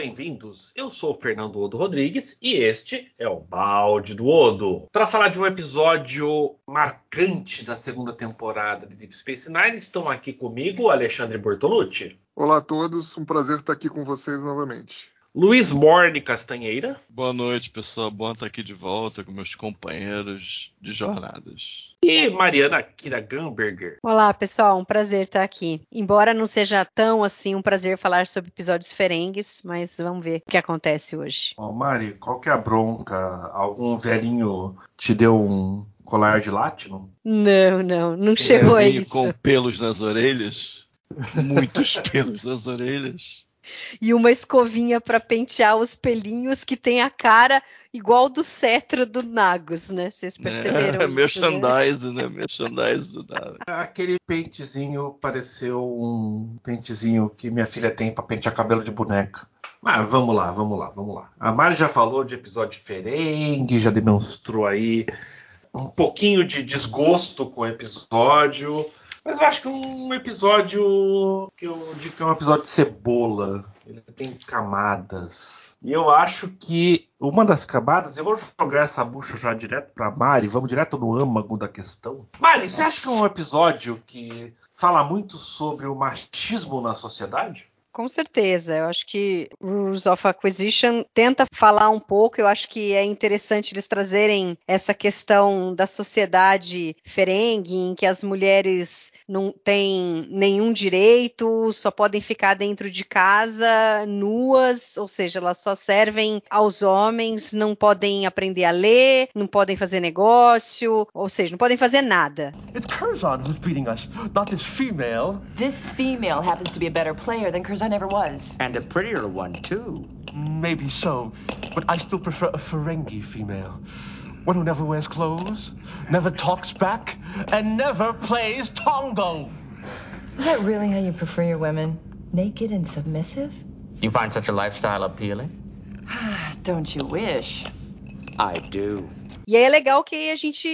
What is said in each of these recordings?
Bem-vindos. Eu sou o Fernando Odo Rodrigues e este é o Balde do Odo. Para falar de um episódio marcante da segunda temporada de Deep Space Nine, estão aqui comigo Alexandre Bortolucci. Olá a todos, um prazer estar aqui com vocês novamente. Luiz Morne Castanheira. Boa noite, pessoal. Bom estar aqui de volta com meus companheiros de jornadas. E Mariana Kira Gamberger. Olá, pessoal. Um prazer estar aqui. Embora não seja tão assim um prazer falar sobre episódios ferengues, mas vamos ver o que acontece hoje. Ó, Mari, qual que é a bronca? Algum velhinho te deu um colar de látino? Não, não, não chegou a Velhinho isso. com pelos nas orelhas. Muitos pelos nas orelhas. E uma escovinha para pentear os pelinhos que tem a cara igual do cetro do Nagus, né? Vocês perceberam? É, isso, né? merchandise, né? Merchandise do nada. Aquele pentezinho pareceu um pentezinho que minha filha tem para pentear cabelo de boneca. Mas vamos lá, vamos lá, vamos lá. A Mari já falou de episódio ferengue, já demonstrou aí um pouquinho de desgosto com o episódio. Mas eu acho que um episódio que eu digo que é um episódio de cebola. Ele tem camadas. E eu acho que uma das camadas, eu vou jogar essa bucha já direto pra Mari, vamos direto no âmago da questão. Mari, você acha que é um episódio que fala muito sobre o machismo na sociedade? Com certeza, eu acho que Rules of Acquisition tenta falar um pouco, eu acho que é interessante eles trazerem essa questão da sociedade ferengue, em que as mulheres não têm nenhum direito, só podem ficar dentro de casa nuas, ou seja, elas só servem aos homens, não podem aprender a ler, não podem fazer negócio, ou seja, não podem fazer nada. It's Curzon who's beating us, not this female. This female happens to be a better player than Curzon ever was. And a prettier one, too. Maybe so, but I still prefer a Ferengi female. One who never wears clothes, never talks back, and never plays Tongo. Is that really how you prefer your women? Naked and submissive? You find such a lifestyle appealing? Don't you wish? I do. E aí é legal que a gente,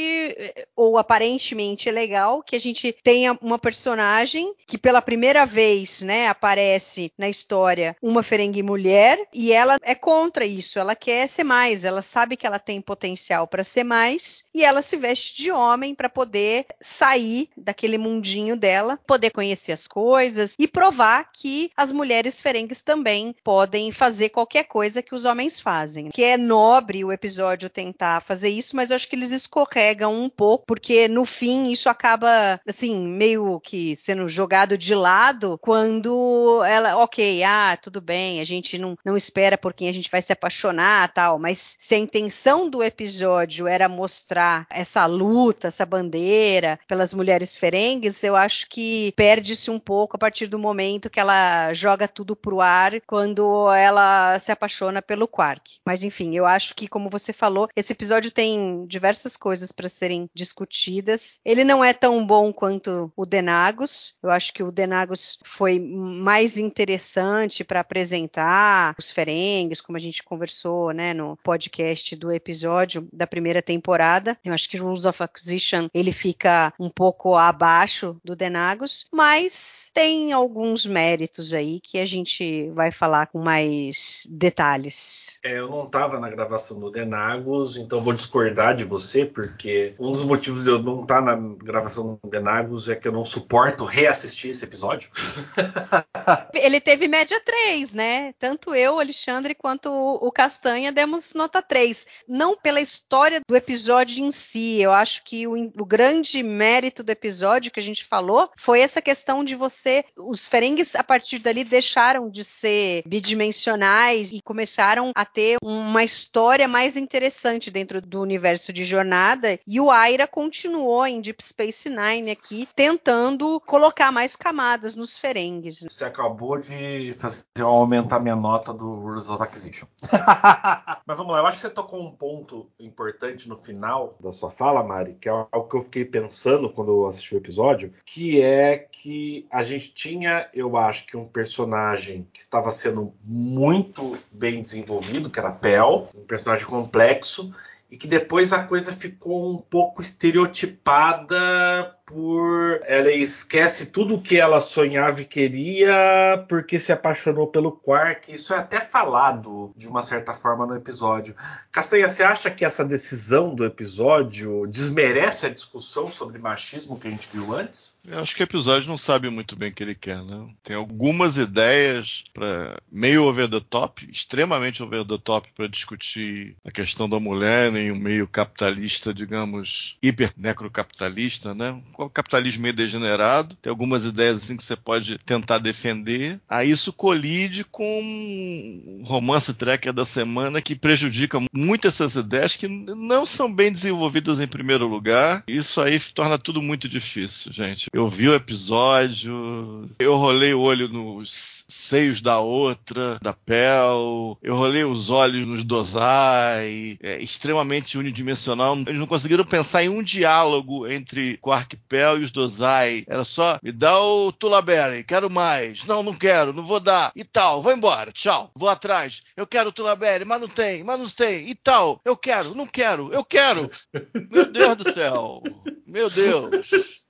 ou aparentemente é legal, que a gente tenha uma personagem que pela primeira vez, né, aparece na história uma Ferengi mulher e ela é contra isso, ela quer ser mais, ela sabe que ela tem potencial para ser mais e ela se veste de homem para poder sair daquele mundinho dela, poder conhecer as coisas e provar que as mulheres Ferengues também podem fazer qualquer coisa que os homens fazem. Que é nobre o episódio tentar fazer isso, mas eu acho que eles escorregam um pouco, porque no fim isso acaba, assim, meio que sendo jogado de lado quando ela, ok, ah, tudo bem, a gente não, não espera por quem a gente vai se apaixonar tal, mas se a intenção do episódio era mostrar essa luta, essa bandeira pelas mulheres ferengues, eu acho que perde-se um pouco a partir do momento que ela joga tudo pro ar quando ela se apaixona pelo Quark. Mas enfim, eu acho que, como você falou, esse episódio tem diversas coisas para serem discutidas. Ele não é tão bom quanto o Denagos. Eu acho que o Denagos foi mais interessante para apresentar os Ferengues, como a gente conversou, né, no podcast do episódio da primeira temporada. Eu acho que Rules of Acquisition ele fica um pouco abaixo do Denagos, mas tem alguns méritos aí que a gente vai falar com mais detalhes. É, eu não estava na gravação do Denagos, então vou discordar discordar de você, porque um dos motivos de eu não estar na gravação do Denagos é que eu não suporto reassistir esse episódio. Ele teve média 3, né? Tanto eu, Alexandre, quanto o Castanha demos nota 3. Não pela história do episódio em si. Eu acho que o, o grande mérito do episódio que a gente falou foi essa questão de você. Os Ferengues, a partir dali, deixaram de ser bidimensionais e começaram a ter uma história mais interessante dentro do universo de jornada. E o Aira continuou em Deep Space Nine aqui, tentando colocar mais camadas nos Ferengues. Você acabou de fazer eu aumentar minha nota do Rules of Acquisition. Mas vamos lá, eu acho que você tocou um ponto importante no final da sua fala, Mari, que é algo que eu fiquei pensando quando eu assisti o episódio, que é que a gente tinha, eu acho que um personagem que estava sendo muito bem desenvolvido, que era Pel, um personagem complexo, e que depois a coisa ficou um pouco estereotipada por ela esquece tudo o que ela sonhava e queria porque se apaixonou pelo Quark. Isso é até falado de uma certa forma no episódio. Castanha, você acha que essa decisão do episódio desmerece a discussão sobre machismo que a gente viu antes? Eu acho que o episódio não sabe muito bem o que ele quer, né? Tem algumas ideias para meio over the top, extremamente over the top para discutir a questão da mulher em um meio capitalista, digamos, hiper necrocapitalista, né? o capitalismo meio degenerado, tem algumas ideias assim que você pode tentar defender. Aí isso colide com um romance tracker da semana que prejudica muito essas ideias que não são bem desenvolvidas em primeiro lugar. Isso aí torna tudo muito difícil, gente. Eu vi o episódio, eu rolei o olho nos seios da outra, da Pel, eu rolei os olhos nos Dozai, é extremamente unidimensional. Eles não conseguiram pensar em um diálogo entre Quark Pel e os Dozai. Era só, me dá o Tulaberry, quero mais. Não, não quero, não vou dar. E tal, vou embora, tchau. Vou atrás. Eu quero o Tulaberry, mas não tem, mas não tem. E tal, eu quero, não quero, eu quero. Meu Deus do céu. Meu Deus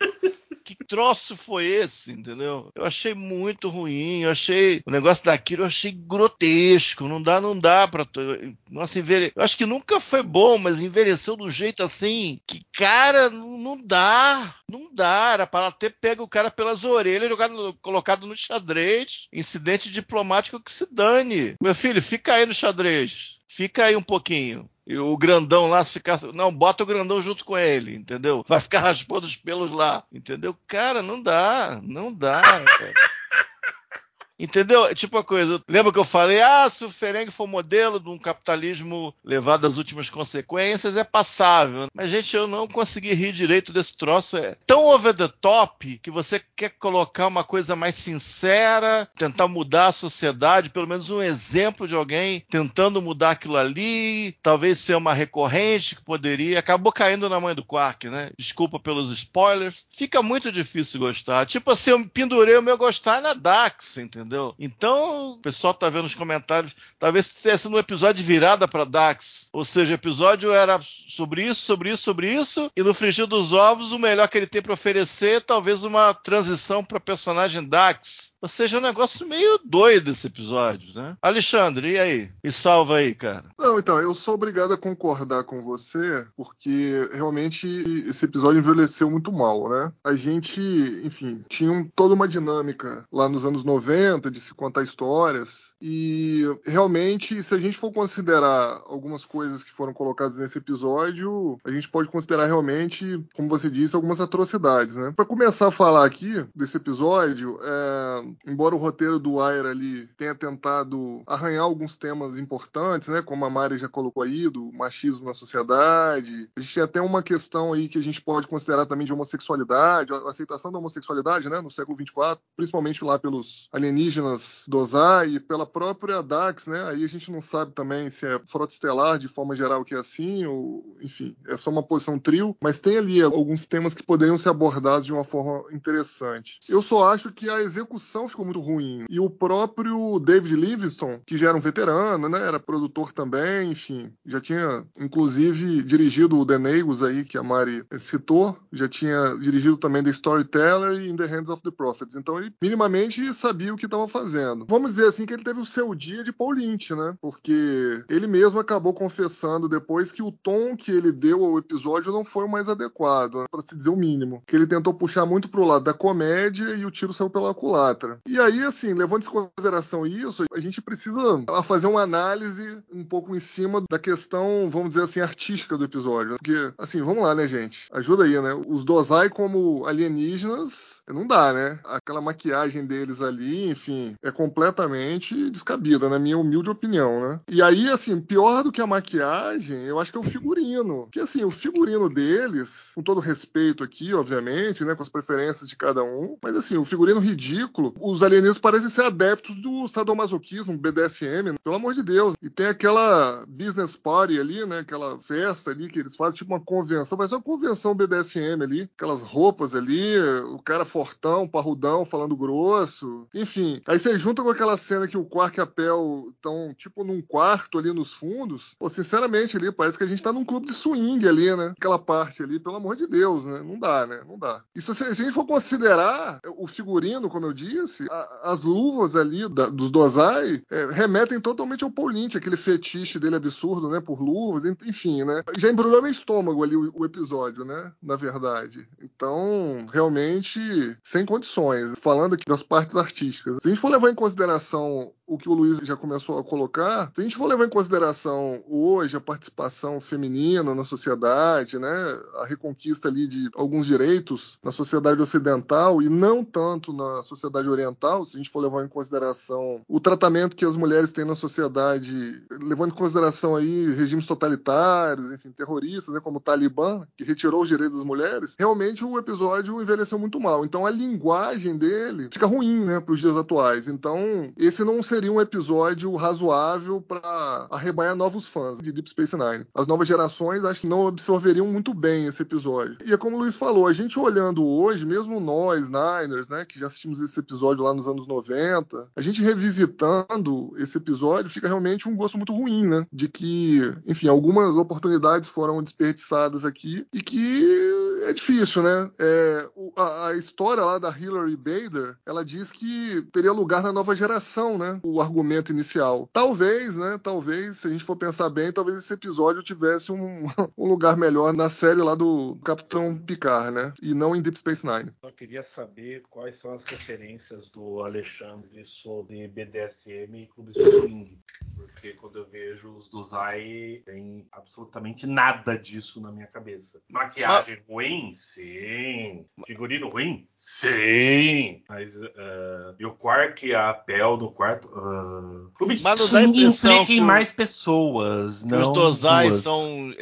que troço foi esse, entendeu? Eu achei muito ruim, eu achei o negócio daquilo, eu achei grotesco, não dá, não dá para nossa envelhe... eu acho que nunca foi bom, mas envelheceu do jeito assim que cara, não dá, não dá, era para ter pego o cara pelas orelhas, jogado, colocado no xadrez, incidente diplomático que se dane. Meu filho, fica aí no xadrez. Fica aí um pouquinho. E o grandão lá, se ficar. Não, bota o grandão junto com ele, entendeu? Vai ficar raspando os pelos lá, entendeu? Cara, não dá, não dá. Cara. Entendeu? Tipo a coisa. Lembra que eu falei, ah, se o Ferengue for modelo de um capitalismo levado às últimas consequências, é passável. Mas, gente, eu não consegui rir direito desse troço. É tão over the top que você quer colocar uma coisa mais sincera, tentar mudar a sociedade, pelo menos um exemplo de alguém tentando mudar aquilo ali, talvez ser uma recorrente que poderia. Acabou caindo na mãe do Quark, né? Desculpa pelos spoilers. Fica muito difícil gostar. Tipo assim, eu pendurei o meu gostar na Dax, entendeu? Entendeu? Então, o pessoal tá vendo nos comentários, talvez tenha sido um episódio virada para Dax. Ou seja, o episódio era sobre isso, sobre isso, sobre isso, e no frigir dos ovos, o melhor que ele tem para oferecer, talvez uma transição para personagem Dax. Ou seja, um negócio meio doido esse episódio, né? Alexandre, e aí? Me salva aí, cara. Não, então, eu sou obrigado a concordar com você, porque realmente esse episódio envelheceu muito mal, né? A gente, enfim, tinha um, toda uma dinâmica lá nos anos 90 de se contar histórias e realmente, se a gente for considerar algumas coisas que foram colocadas nesse episódio, a gente pode considerar realmente, como você disse, algumas atrocidades, né? Para começar a falar aqui desse episódio, é... embora o roteiro do Wire ali tenha tentado arranhar alguns temas importantes, né? Como a Mari já colocou aí, do machismo na sociedade, a gente tem até uma questão aí que a gente pode considerar também de homossexualidade, a aceitação da homossexualidade, né? No século 24, principalmente lá pelos alienígenas do Ozai e pela própria DAX, né? Aí a gente não sabe também se é frota estelar de forma geral que é assim, ou enfim, é só uma posição trio, mas tem ali alguns temas que poderiam ser abordados de uma forma interessante. Eu só acho que a execução ficou muito ruim. E o próprio David Livingston, que já era um veterano, né? Era produtor também, enfim, já tinha inclusive dirigido o The Negos aí, que a Mari citou, já tinha dirigido também The Storyteller e In the Hands of the Prophets. Então ele minimamente sabia o que estava fazendo. Vamos dizer assim que ele teve teve o seu dia de Paul Lynch, né? Porque ele mesmo acabou confessando depois que o tom que ele deu ao episódio não foi o mais adequado, né? para se dizer o mínimo. Que ele tentou puxar muito pro lado da comédia e o tiro saiu pela culatra. E aí, assim, levando em consideração isso, a gente precisa fazer uma análise um pouco em cima da questão, vamos dizer assim, artística do episódio. Porque, assim, vamos lá, né, gente? Ajuda aí, né? Os Dozai como alienígenas não dá, né? Aquela maquiagem deles ali, enfim, é completamente descabida, na minha humilde opinião, né? E aí, assim, pior do que a maquiagem, eu acho que é o figurino. Que, assim, o figurino deles, com todo respeito aqui, obviamente, né, com as preferências de cada um, mas, assim, o figurino ridículo, os alienígenas parecem ser adeptos do sadomasoquismo, BDSM, né? pelo amor de Deus. E tem aquela business party ali, né, aquela festa ali que eles fazem, tipo uma convenção, mas é uma convenção BDSM ali, aquelas roupas ali, o cara fortão, parrudão, falando grosso. Enfim, aí você junta com aquela cena que o Quark e a Pel estão, tipo, num quarto ali nos fundos. Pô, sinceramente, ali, parece que a gente tá num clube de swing ali, né? Aquela parte ali, pelo amor de Deus, né? Não dá, né? Não dá. E se, se a gente for considerar o figurino, como eu disse, a, as luvas ali da, dos Dozai é, remetem totalmente ao Paul aquele fetiche dele absurdo, né? Por luvas, enfim, né? Já embrulhou meu estômago ali o, o episódio, né? Na verdade. Então, realmente sem condições. Falando aqui das partes artísticas. Se a gente for levar em consideração o que o Luiz já começou a colocar, se a gente for levar em consideração hoje a participação feminina na sociedade, né, a reconquista ali de alguns direitos na sociedade ocidental e não tanto na sociedade oriental, se a gente for levar em consideração o tratamento que as mulheres têm na sociedade, levando em consideração aí regimes totalitários, enfim, terroristas, né, como o Talibã, que retirou os direitos das mulheres, realmente o episódio envelheceu muito mal. Então a linguagem dele fica ruim, né, para os dias atuais. Então esse não seria seria um episódio razoável para arrebanhar novos fãs de Deep Space Nine. As novas gerações acho que não absorveriam muito bem esse episódio. E é como o Luiz falou, a gente olhando hoje, mesmo nós, Niners, né, que já assistimos esse episódio lá nos anos 90, a gente revisitando esse episódio, fica realmente um gosto muito ruim, né? De que, enfim, algumas oportunidades foram desperdiçadas aqui e que é difícil, né? É, a, a história lá da Hilary Bader, ela diz que teria lugar na nova geração, né? o argumento inicial. Talvez, né? Talvez, se a gente for pensar bem, talvez esse episódio tivesse um, um lugar melhor na série lá do Capitão Picard, né? E não em Deep Space Nine. Só queria saber quais são as referências do Alexandre sobre BDSM e Clube Swing. Porque quando eu vejo os do Zai, tem absolutamente nada disso na minha cabeça. Maquiagem ah. ruim? Sim. Figurino ruim? Sim. Mas uh, e o Quark e a Pel no quarto? Uh, Mas não impressão que mais pessoas. Que não os Dozai são,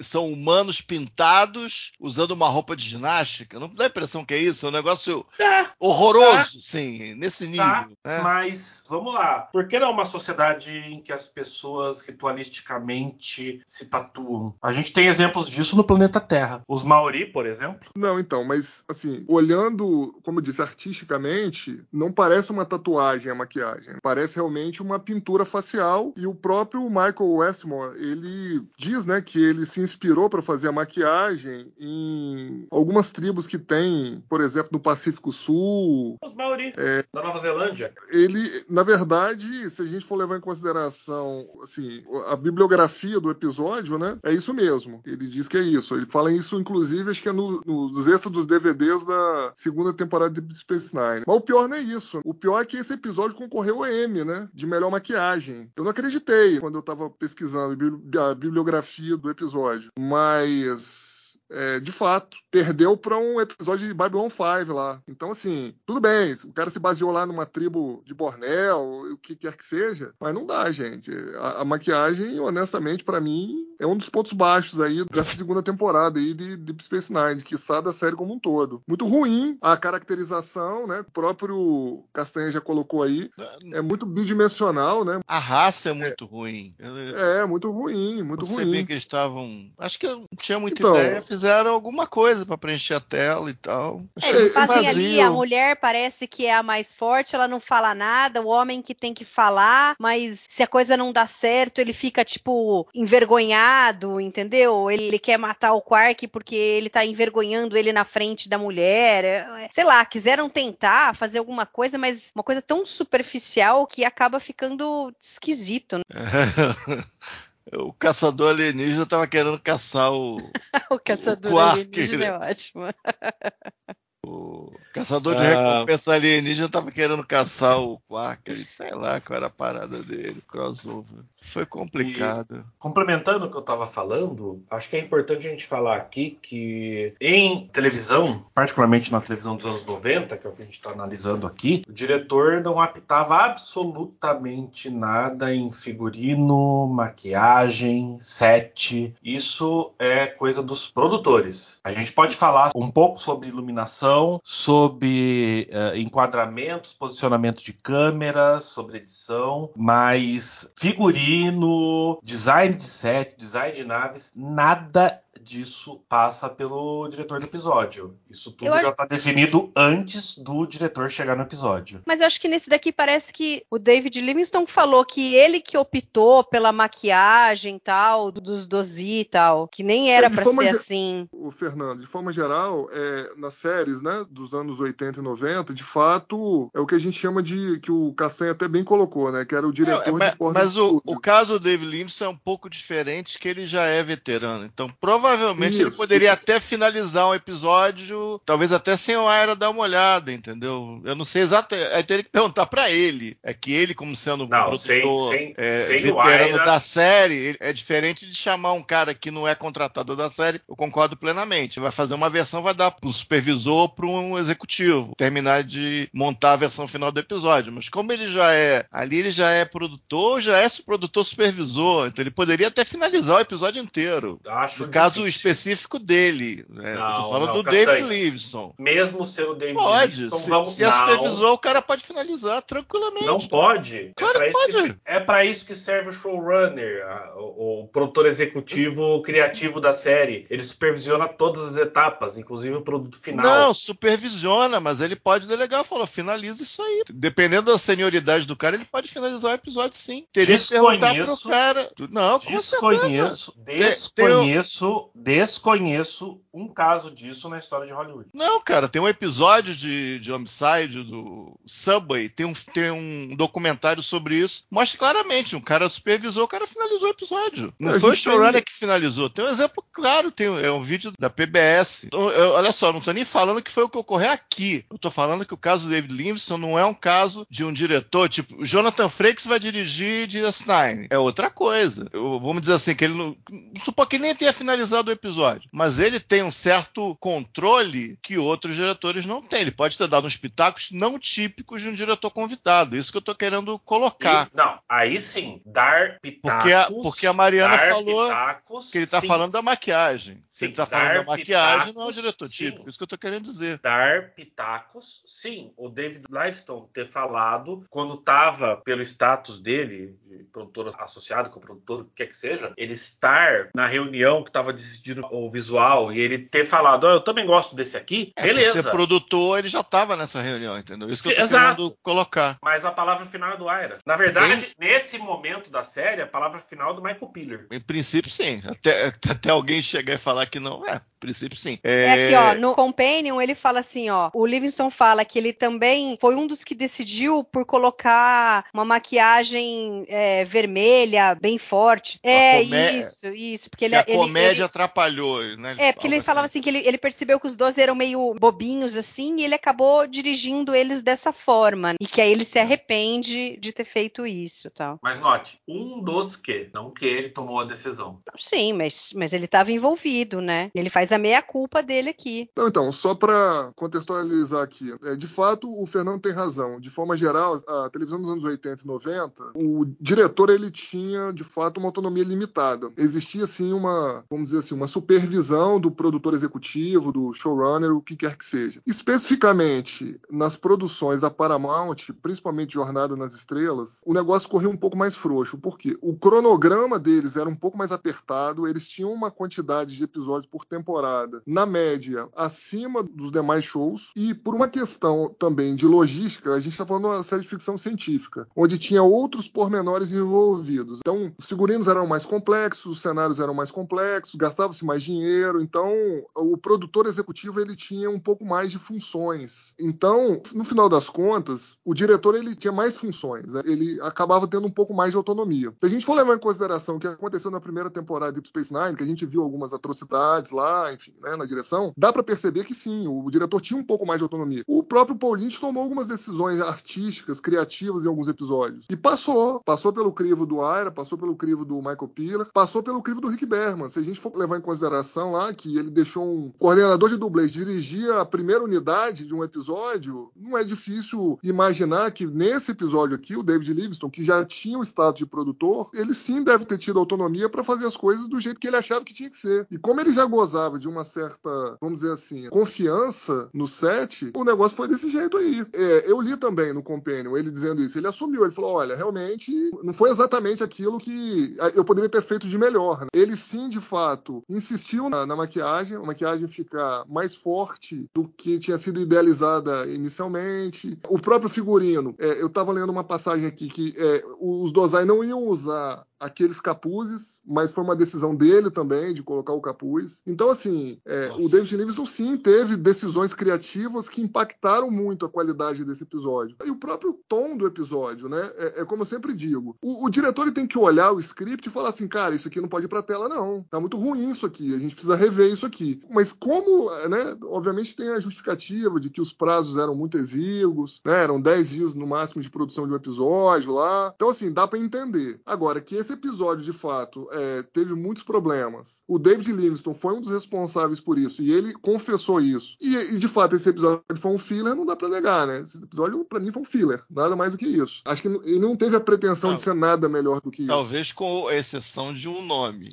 são humanos pintados usando uma roupa de ginástica. Não dá a impressão que é isso? É um negócio tá, horroroso, tá, sim, nesse nível. Tá, né? Mas vamos lá. Por que não uma sociedade que as pessoas ritualisticamente se tatuam? A gente tem exemplos disso no planeta Terra. Os Maori, por exemplo. Não, então, mas assim, olhando, como eu disse, artisticamente, não parece uma tatuagem a maquiagem. Parece realmente uma pintura facial e o próprio Michael Westmore, ele diz, né, que ele se inspirou para fazer a maquiagem em algumas tribos que tem, por exemplo, no Pacífico Sul. Os Maori, é, da Nova Zelândia. Ele, na verdade, se a gente for levar em consideração, assim, a bibliografia do episódio, né, é isso mesmo. Ele diz que é isso. Ele fala isso, inclusive, acho que é no, nos extras dos DVDs da segunda temporada de Space Nine. Mas o pior não é isso. O pior é que esse episódio concorreu ao M, né? De melhor maquiagem. Eu não acreditei quando eu tava pesquisando a bibliografia do episódio. Mas é, de fato, perdeu para um episódio de Babylon 5 lá. Então, assim, tudo bem, o cara se baseou lá numa tribo de Bornéu, o que quer que seja, mas não dá, gente. A, a maquiagem, honestamente, para mim, é um dos pontos baixos aí dessa segunda temporada aí de Deep Space Nine, que da série como um todo. Muito ruim a caracterização, né? O próprio Castanha já colocou aí. É muito bidimensional, né? A raça é muito é, ruim. É, muito ruim, muito Você ruim. Você que eles estavam. Acho que não tinha muita então, ideia fizeram alguma coisa pra preencher a tela e tal. É, eles fazem vazio. ali, a mulher parece que é a mais forte, ela não fala nada, o homem que tem que falar, mas se a coisa não dá certo, ele fica, tipo, envergonhado, entendeu? Ele, quer matar o Quark porque ele tá envergonhando ele na frente da mulher. É, Sei lá, quiseram tentar fazer alguma coisa, mas uma coisa tão superficial que acaba ficando esquisito. né? o caçador alienígena tava querendo caçar o. o caçador Quark, alienígena né? é ótimo. O caçador de Ah. recompensa alienígena tava querendo caçar o Quark. Sei lá qual era a parada dele, crossover. Foi complicado. Complementando o que eu estava falando, acho que é importante a gente falar aqui que em televisão, particularmente na televisão dos anos 90, que é o que a gente está analisando aqui, o diretor não apitava absolutamente nada em figurino, maquiagem, set. Isso é coisa dos produtores. A gente pode falar um pouco sobre iluminação, sobre eh, enquadramentos, posicionamento de câmeras, sobre edição, mas figurino, design de set, design de naves, nada disso passa pelo diretor do episódio. Isso tudo Eu já acho- está definido antes do diretor chegar no episódio. Mas eu acho que nesse daqui parece que o David Livingston falou que ele que optou pela maquiagem e tal, dos dozi e tal, que nem era É, de pra forma ser ge- assim. O Fernando, de forma geral, é, nas séries né, dos anos 80 e 90, de fato, é o que a gente chama de. que o Cassanha até bem colocou, né? Que era o diretor É, mas de mas o, o caso do David Livingston é um pouco diferente, que ele já é veterano. Então, provavelmente ele Isso. poderia até finalizar um episódio, talvez até sem o Aira dar uma olhada, entendeu? Eu não sei exatamente. Aí teria que perguntar pra ele. É que ele, como sendo um Não, produtor sem- sem- é, sem o veterano Aira- da série, ele- é diferente de chamar um cara que não é contratado da série. Eu concordo plenamente. Vai fazer uma versão, vai dar pro supervisor ou para um executivo terminar de montar a versão final do episódio. Mas como ele já é ali, ele já é produtor, já é produtor supervisor, então ele poderia até finalizar o episódio inteiro. Acho No caso difícil. específico dele, né? Não, tô falando não, do. David Livingston. Mesmo sendo o David Pode. Livingston, Se, vamos- se é não. supervisor, o cara pode finalizar tranquilamente. Não pode. Claro é que isso pode. Que, é pra isso que serve o showrunner, a- o, o produtor executivo criativo da série. Ele supervisiona todas as etapas, inclusive o produto final. Não, supervisiona, mas ele pode delegar, falou, finaliza isso aí. Dependendo da senioridade do cara, ele pode finalizar o episódio sim. Teria que perguntar pro Desconheço. cara. Não, com certeza. Desconheço, desconheço, desconheço um caso disso na história de Hollywood. Não, cara, tem um episódio de, de Homicide do Subway, tem um, tem um documentário sobre isso. Mostra claramente, um cara supervisou, o cara finalizou o episódio. Não A foi o showrunner que finalizou. Tem um exemplo claro, tem um- é um vídeo da PBS. Então, eu- olha só, não tô nem falando que foi o que ocorreu aqui. Eu tô falando que o caso do David Livingston não é um caso de um diretor, tipo, o Jonathan Frakes vai dirigir DS9. É outra coisa. Eu- vamos dizer assim, que ele não. Supor que ele nem tenha finalizado o episódio. Mas ele tem um certo controle que outros diretores não têm. Ele pode ter dado uns pitacos não típicos de um diretor convidado. Isso que eu tô querendo colocar. E- não, aí sim, dar pitacos. Porque a- porque a Mariana falou pitacos, Que ele tá sim. falando da maquiagem. Se Sim, ele tá falando da maquiagem, pitacos, não é o diretor sim. típico. Isso que eu tô querendo dizer. dar pitacos, sim. O David Livingstone ter falado, quando estava pelo status dele, de produtor associado com o produtor, o que quer que seja, ele estar na reunião que estava decidindo o visual e ele ter falado, "Ó, eu também gosto desse aqui, É, beleza. ser produtor, ele já tava nessa reunião, entendeu? Isso que eu Exato. colocar. Mas a palavra final é do Aira. Na verdade, nesse momento da série, a palavra final é do Michael Piller. Em princípio, sim. Até, até alguém chegar e falar que não, é. Princípio, sim. É aqui, ó, no Companion ele fala assim, ó, o Livingston fala que ele também foi um dos que decidiu por colocar uma maquiagem é, vermelha, bem forte. É, comé- isso, isso, porque que ele... a ele- comédia ele- atrapalhou, né? É, porque ele falava assim que ele, ele percebeu que os dois eram meio bobinhos, assim, e ele acabou dirigindo eles dessa forma. E que aí ele se arrepende de ter feito isso tal. Mas note, um dos que, não que ele tomou a decisão. Sim, mas, mas ele estava envolvido, né? Ele faz a meia-culpa dele aqui. Então, só para contextualizar aqui, é, de fato o Fernando tem razão. De forma geral, a televisão dos anos 80 e 90, o diretor ele tinha de fato uma autonomia limitada. Existia sim uma, vamos dizer assim, uma supervisão do produtor executivo, do showrunner, o que quer que seja. Especificamente nas produções da Paramount, principalmente Jornada nas Estrelas, o negócio corria um pouco mais frouxo. Por quê? O cronograma deles era um pouco mais apertado, eles tinham uma quantidade de episódios por temporada temporada, na média, acima dos demais shows. E por uma questão também de logística, a gente está falando de uma série de ficção científica, onde tinha outros pormenores envolvidos. Então, os figurinos eram mais complexos, os cenários eram mais complexos, gastava-se mais dinheiro. Então, o produtor executivo ele tinha um pouco mais de funções. Então, no final das contas, o diretor ele tinha mais funções. Né? Ele acabava tendo um pouco mais de autonomia. Se a gente for levar em consideração o que aconteceu na primeira temporada de Deep Space Nine, que a gente viu algumas atrocidades lá, enfim, né, na direção, dá para perceber que sim, o diretor tinha um pouco mais de autonomia. O próprio Paul Lynch tomou algumas decisões artísticas, criativas em alguns episódios. E passou. Passou pelo crivo do Ira, passou pelo crivo do Michael Piller, passou pelo crivo do Rick Berman. Se a gente for levar em consideração lá que ele deixou um coordenador de dublês dirigir a primeira unidade de um episódio, não é difícil imaginar que nesse episódio aqui, o David Livingston, que já tinha o status de produtor, ele sim deve ter tido autonomia para fazer as coisas do jeito que ele achava que tinha que ser. E como ele já gozava de uma certa, vamos dizer assim, confiança no set, o negócio foi desse jeito aí. É, eu li também no Companion ele dizendo isso. Ele assumiu, ele falou: olha, realmente não foi exatamente aquilo que eu poderia ter feito de melhor. Né? Ele sim, de fato, insistiu na, na maquiagem, a maquiagem ficar mais forte do que tinha sido idealizada inicialmente. O próprio figurino, é, eu estava lendo uma passagem aqui que é, os Dozai não iam usar aqueles capuzes, mas foi uma decisão dele também de colocar o capuz. Então, assim, é, o David Livingston sim teve decisões criativas que impactaram muito a qualidade desse episódio. E o próprio tom do episódio, né? É, é como eu sempre digo: o, o diretor tem que olhar o script e falar assim, cara, isso aqui não pode ir pra tela, não. Tá muito ruim isso aqui, a gente precisa rever isso aqui. Mas como, né? Obviamente tem a justificativa de que os prazos eram muito exíguos, né? Eram 10 dias no máximo de produção de um episódio lá. Então, assim, dá para entender. Agora, que esse episódio, de fato, é, teve muitos problemas. O David Livingston foi um dos responsáveis por isso e ele confessou isso. E, e de fato, esse episódio foi um filler, não dá para negar, né? Esse episódio, para mim, foi um filler. Nada mais do que isso. Acho que ele não teve a pretensão não, de ser nada melhor do que isso. Talvez com exceção de um nome.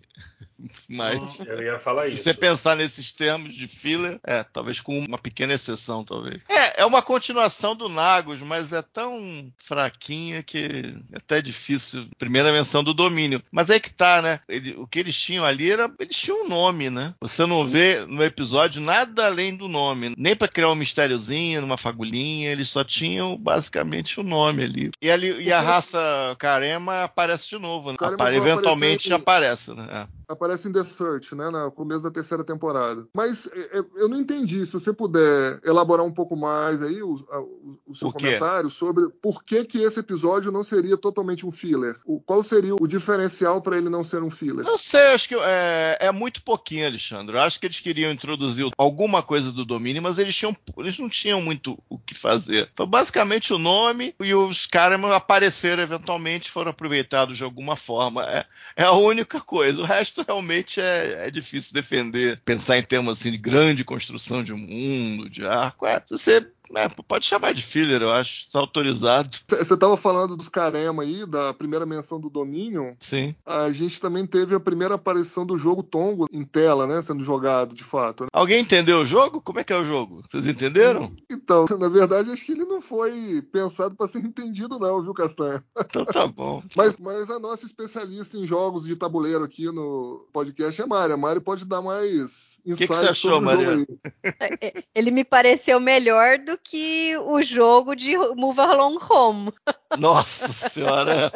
Mas eu ia falar se isso. você pensar nesses termos de filler, é, talvez com uma pequena exceção, talvez. É, é uma continuação do Nagos, mas é tão fraquinha que é até difícil. Primeira menção do domínio. Mas é que tá, né? Ele, o que eles tinham ali era. Eles tinham um nome, né? Você não vê no episódio nada além do nome. Nem para criar um mistériozinho, numa fagulhinha, eles só tinham basicamente o um nome ali. E, ali, e a raça Carema aparece de novo, né? Apare, eventualmente aparece, né? É aparece em The Search, né, no começo da terceira temporada. Mas é, é, eu não entendi. Se você puder elaborar um pouco mais aí o, o, o seu comentário sobre por que, que esse episódio não seria totalmente um filler. O, qual seria o diferencial para ele não ser um filler? Não sei, acho que é, é, muito pouquinho, Alexandre. Eu acho que eles queriam introduzir alguma coisa do domínio, mas eles, tinham, eles não tinham muito o que fazer. Foi basicamente o nome e os caras apareceram eventualmente, foram aproveitados de alguma forma. É, é a única coisa. O resto realmente é, é difícil defender, pensar em termos assim de grande construção de um mundo, de arco. É, se você é, pode chamar de filler, eu acho. Tá autorizado. Você tava falando dos Carema aí, da primeira menção do Dominion. Sim. A gente também teve a primeira aparição do jogo Tongo em tela, né? Sendo jogado, de fato. Né? Alguém entendeu o jogo? Como é que é o jogo? Vocês entenderam? Então, na verdade, acho que ele não foi pensado para ser entendido, não, viu, Castanha? Então tá bom. mas, mas a nossa especialista em jogos de tabuleiro aqui no podcast é a Mari. A Mari pode dar mais o que, que, você achou, Maria? É, é, ele me pareceu melhor do que o jogo de Move Along Home. Nossa senhora!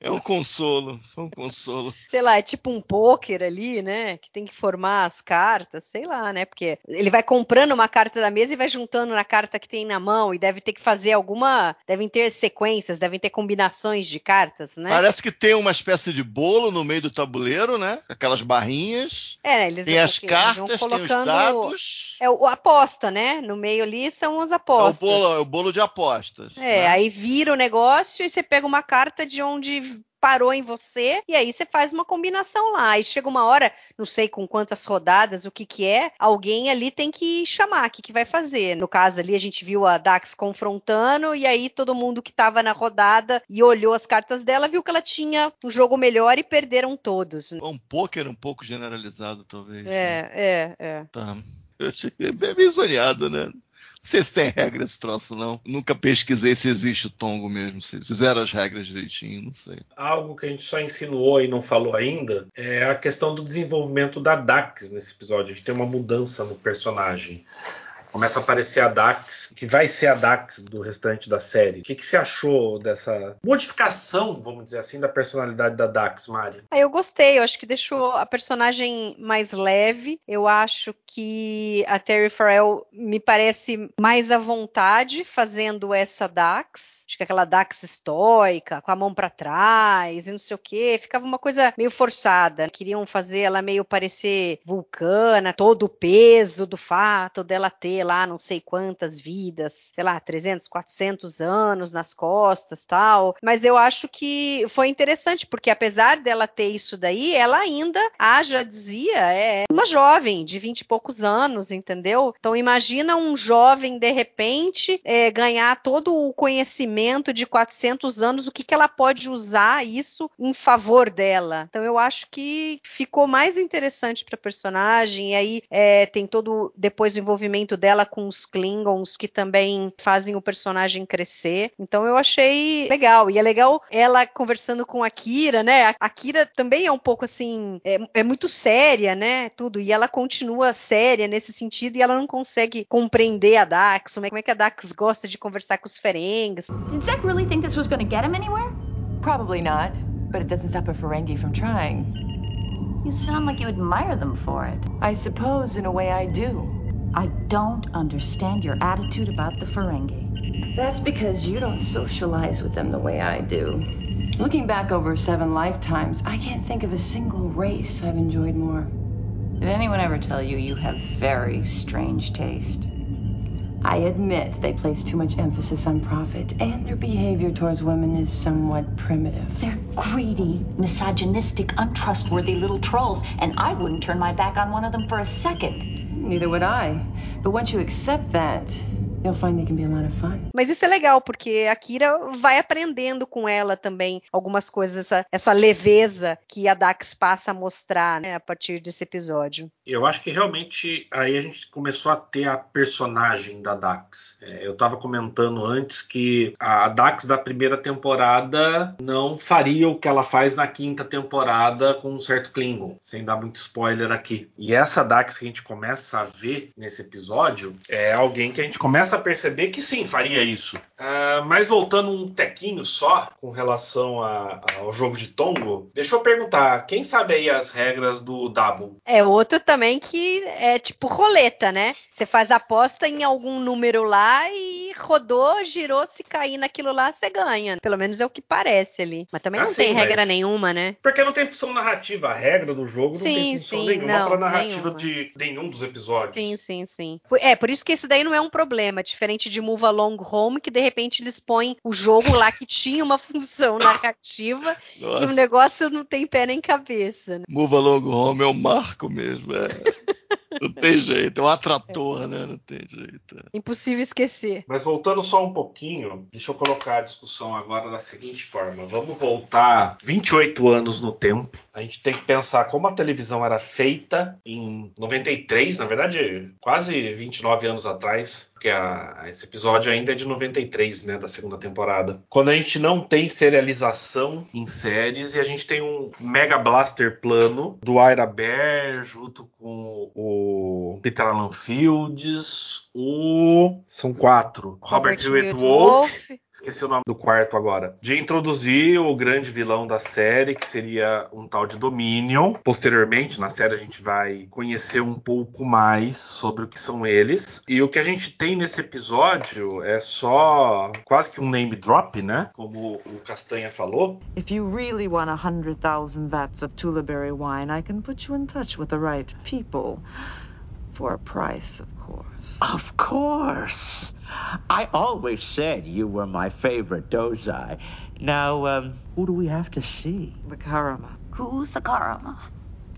É um consolo, é um consolo. Sei lá, é tipo um poker ali, né? Que tem que formar as cartas, sei lá, né? Porque ele vai comprando uma carta da mesa e vai juntando na carta que tem na mão e deve ter que fazer alguma. Devem ter sequências, devem ter combinações de cartas, né? Parece que tem uma espécie de bolo no meio do tabuleiro, né? Aquelas barrinhas. É, eles tem as cartas, tem os dados. É o aposta, né? No meio ali são as apostas. É o bolo, é o bolo de apostas. É, né? aí vira o negócio e você pega uma carta de onde parou em você e aí você faz uma combinação lá. E chega uma hora, não sei com quantas rodadas, o que que é, alguém ali tem que chamar, o que que vai fazer. No caso ali a gente viu a Dax confrontando e aí todo mundo que estava na rodada e olhou as cartas dela viu que ela tinha um jogo melhor e perderam todos. Um poker um pouco generalizado talvez. É, né? é, é. Tá. Eu achei bem zoneado, né? Se tem regra esse troço, não. Nunca pesquisei se existe o Tongo mesmo. Se fizeram as regras direitinho, não sei. Algo que a gente só insinuou e não falou ainda é a questão do desenvolvimento da Dax nesse episódio. A gente tem uma mudança no personagem começa a aparecer a Dax, que vai ser a Dax do restante da série. O que, que você achou dessa modificação, vamos dizer assim, da personalidade da Dax, Mari? Ah, eu gostei, eu acho que deixou a personagem mais leve. Eu acho que a Terry Farrell me parece mais à vontade fazendo essa Dax acho que aquela Dax estoica, com a mão para trás e não sei o que, ficava uma coisa meio forçada. Queriam fazer ela meio parecer vulcana, todo o peso do fato dela ter lá não sei quantas vidas, sei lá, 300, 400 anos nas costas, tal. Mas eu acho que foi interessante porque apesar dela ter isso daí, ela ainda, ah, já dizia, é uma jovem de 20 e poucos anos, entendeu? Então imagina um jovem de repente é, ganhar todo o conhecimento de 400 anos, o que, que ela pode usar isso em favor dela. Então eu acho que ficou mais interessante para personagem. E aí é, tem todo depois o envolvimento dela com os Klingons que também fazem o personagem crescer. Então eu achei legal. E é legal ela conversando com a Kira, né? A Kira também é um pouco assim, é, é muito séria, né? Tudo. E ela continua séria nesse sentido e ela não consegue compreender a Dax, como é que a Dax gosta de conversar com os Ferengues. Did Zek really think this was going to get him anywhere? Probably not, but it doesn't stop a Ferengi from trying. You sound like you admire them for it. I suppose, in a way, I do. I don't understand your attitude about the Ferengi. That's because you don't socialize with them the way I do. Looking back over seven lifetimes, I can't think of a single race I've enjoyed more. Did anyone ever tell you you have very strange taste? I admit they place too much emphasis on profit, and their behavior towards women is somewhat primitive. They're greedy, misogynistic, untrustworthy little trolls, and I wouldn't turn my back on one of them for a second. Neither would I. But once you accept that, you'll find they can be a lot of fun. Mas isso é legal, porque a Kira vai aprendendo com ela também algumas coisas, essa, essa leveza que a Dax passa a mostrar né, a partir desse episódio. Eu acho que realmente aí a gente começou a ter a personagem da Dax. É, eu estava comentando antes que a Dax da primeira temporada não faria o que ela faz na quinta temporada com um certo Klingon, sem dar muito spoiler aqui. E essa Dax que a gente começa a ver nesse episódio é alguém que a gente começa a perceber que sim, faria isso. Uh, mas voltando um tequinho só com relação a, ao jogo de Tongo, deixa eu perguntar, quem sabe aí as regras do Double? É outro também que é tipo roleta, né? Você faz aposta em algum número lá e rodou, girou, se cair naquilo lá, você ganha. Pelo menos é o que parece ali. Mas também não Assim, tem regra mas- nenhuma, né? Porque não tem função narrativa. A regra do jogo não Sim, tem função sim, nenhuma não, pra narrativa nenhuma. de nenhum dos episódios. Sim, sim, sim. É, por isso que esse daí não é um problema, diferente de Move Along Home, que de repente eles põem o jogo lá que tinha uma função narrativa e o Nossa, negócio não tem pé nem cabeça. né? Move Along Home é o marco mesmo. é. Não tem jeito, é um atrator, né? Não tem jeito. é. Impossível esquecer. Mas voltando só um pouquinho, deixa eu colocar a discussão agora da seguinte forma: vamos voltar 28 anos no tempo. A gente tem que pensar como a televisão era feita em 93, na verdade, quase 29 anos atrás, porque a- esse episódio ainda é de 93, né, da segunda temporada. Quando a gente não tem serialização em séries e a gente tem um Mega Blaster plano do Ira Bear junto com o Peter Alan Fields, o são quatro, Robert, Hewitt Wolf, esqueci o nome do quarto agora, de introduzir o grande vilão da série, que seria um tal de Dominion. Posteriormente, na série, a gente vai conhecer um pouco mais sobre o que são eles. E o que a gente tem nesse episódio é só quase que um name drop, né? Como o Castanha falou. If you really want a hundred thousand vats of Tullaberry wine, I can put you in touch with the right people. For a price, of course. Of course. I always said you were my favorite Dozai. Now, um, who do we have to see? The Karama. Who's the Karama?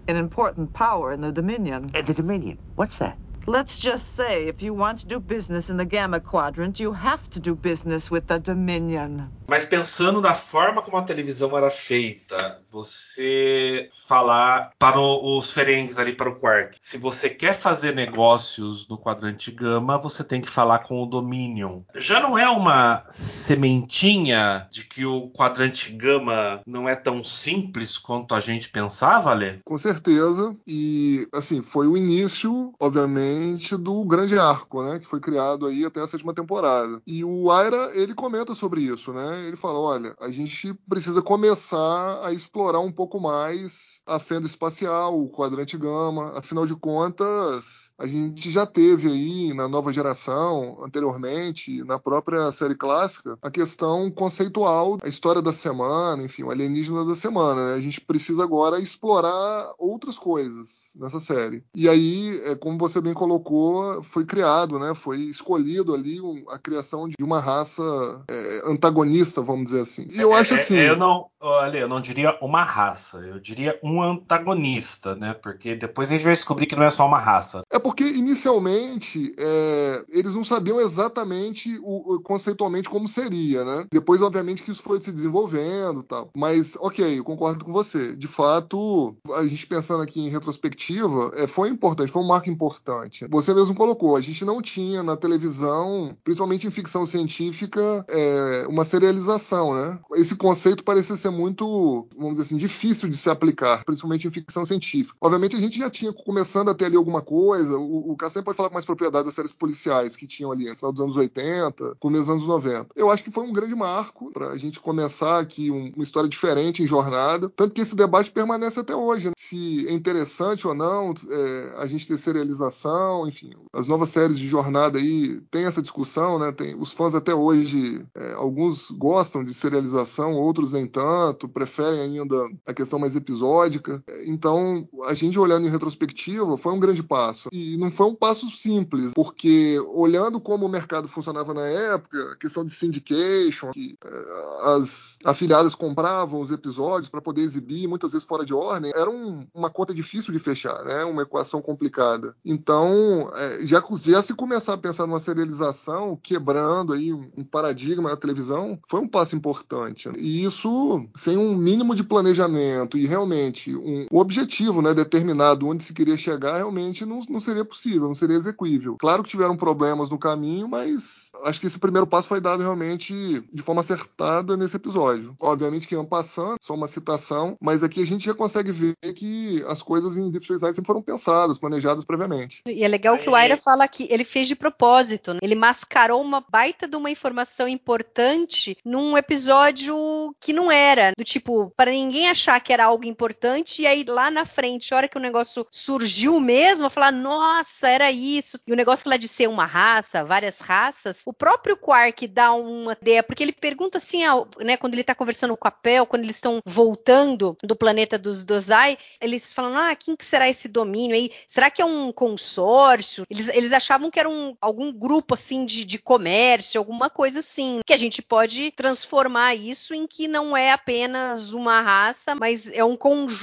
An important power in the Dominion. Uh, the Dominion. What's that? Let's just say, if you want to do business in the Gamma Quadrant, you have to do business with the Dominion. Mas pensando na forma como a televisão era feita, você falar para os ferengues ali para o Quark, se você quer fazer negócios no quadrante gama, você tem que falar com o Dominion. Já não é uma sementinha de que o quadrante gama não é tão simples quanto a gente pensava, Lê? Com certeza. E, assim, foi o início, obviamente, do grande arco, né? Que foi criado aí até a sétima temporada. E o Aira, ele comenta sobre isso, né? Ele fala: olha, a gente precisa começar a explorar um pouco mais a fenda espacial, o quadrante gama. Afinal de contas, a gente já teve aí na nova geração, anteriormente, na própria série clássica, a questão conceitual, a história da semana, enfim, o alienígena da semana. Né? A gente precisa agora explorar outras coisas nessa série. E aí, é, como você bem colocou, foi criado, né? Foi escolhido ali a criação de uma raça é, antagonista, vamos dizer assim. E eu É, acho é, assim. Eu não, olha, eu não diria uma raça, eu diria um antagonista, né? Porque depois a gente vai descobrir que não é só uma raça. É porque inicialmente é, eles não sabiam exatamente o, conceitualmente como seria, né? Depois, obviamente, que isso foi se desenvolvendo tal. Mas, ok, eu concordo com você. De fato, a gente pensando aqui em retrospectiva, é, foi importante, foi um marco importante. Você mesmo colocou, a gente não tinha na televisão, principalmente em ficção científica, é, uma serialização, né? Esse conceito parecia ser muito, vamos dizer assim, difícil de se aplicar, principalmente em ficção científica. Obviamente a gente já tinha começando a ter ali alguma coisa, o, o Cassem pode falar com mais propriedade das séries policiais que tinham ali no final dos anos 80, começo dos anos 90. Eu acho que foi um grande marco para a gente começar aqui um- uma história diferente em jornada, tanto que esse debate permanece até hoje, né? se é interessante ou não é, a gente ter serialização, enfim, as novas séries de jornada aí tem essa discussão, né? Tem, os fãs até hoje, é, alguns gostam de serialização, outros nem tanto, preferem ainda a questão mais episódica. Então, a gente olhando em retrospectiva, foi um grande passo. E não foi um passo simples, porque olhando como o mercado funcionava na época, a questão de syndication, que é, as afiliadas compravam os episódios para poder exibir, muitas vezes fora de ordem, era um- uma conta difícil de fechar, né? Uma equação complicada. Então, é, já, já se começar a pensar numa serialização, quebrando aí um, paradigma na televisão, foi um passo importante. E isso, sem um mínimo de planejamento e realmente um, um objetivo né, determinado onde se queria chegar, realmente não, não seria possível, não seria execuível. Claro que tiveram problemas no caminho, mas acho que esse primeiro passo foi dado realmente de forma acertada nesse episódio. Obviamente que iam passando, só uma citação, mas aqui a gente já consegue ver que as coisas em Deep Space Nine sempre foram pensadas, planejadas previamente. E é legal que o Aira fala que ele fez de propósito. né? Ele mascarou uma baita de uma informação importante num episódio que não era. Do tipo, para ninguém achar que era algo importante, e aí lá na frente, a hora que o negócio surgiu mesmo, falar, nossa, era isso. E o negócio lá de ser uma raça, várias raças, o próprio Quark dá uma ideia, porque ele pergunta assim, ao- né, quando ele tá conversando com a Pel, quando eles estão voltando do planeta dos Dozai, eles falam, ah, quem que será esse domínio aí? Será que é um consórcio? Eles, eles achavam que era um, algum grupo, assim, de, de comércio, alguma coisa assim, que a gente pode transformar isso em que não é apenas uma raça, mas é um conjunto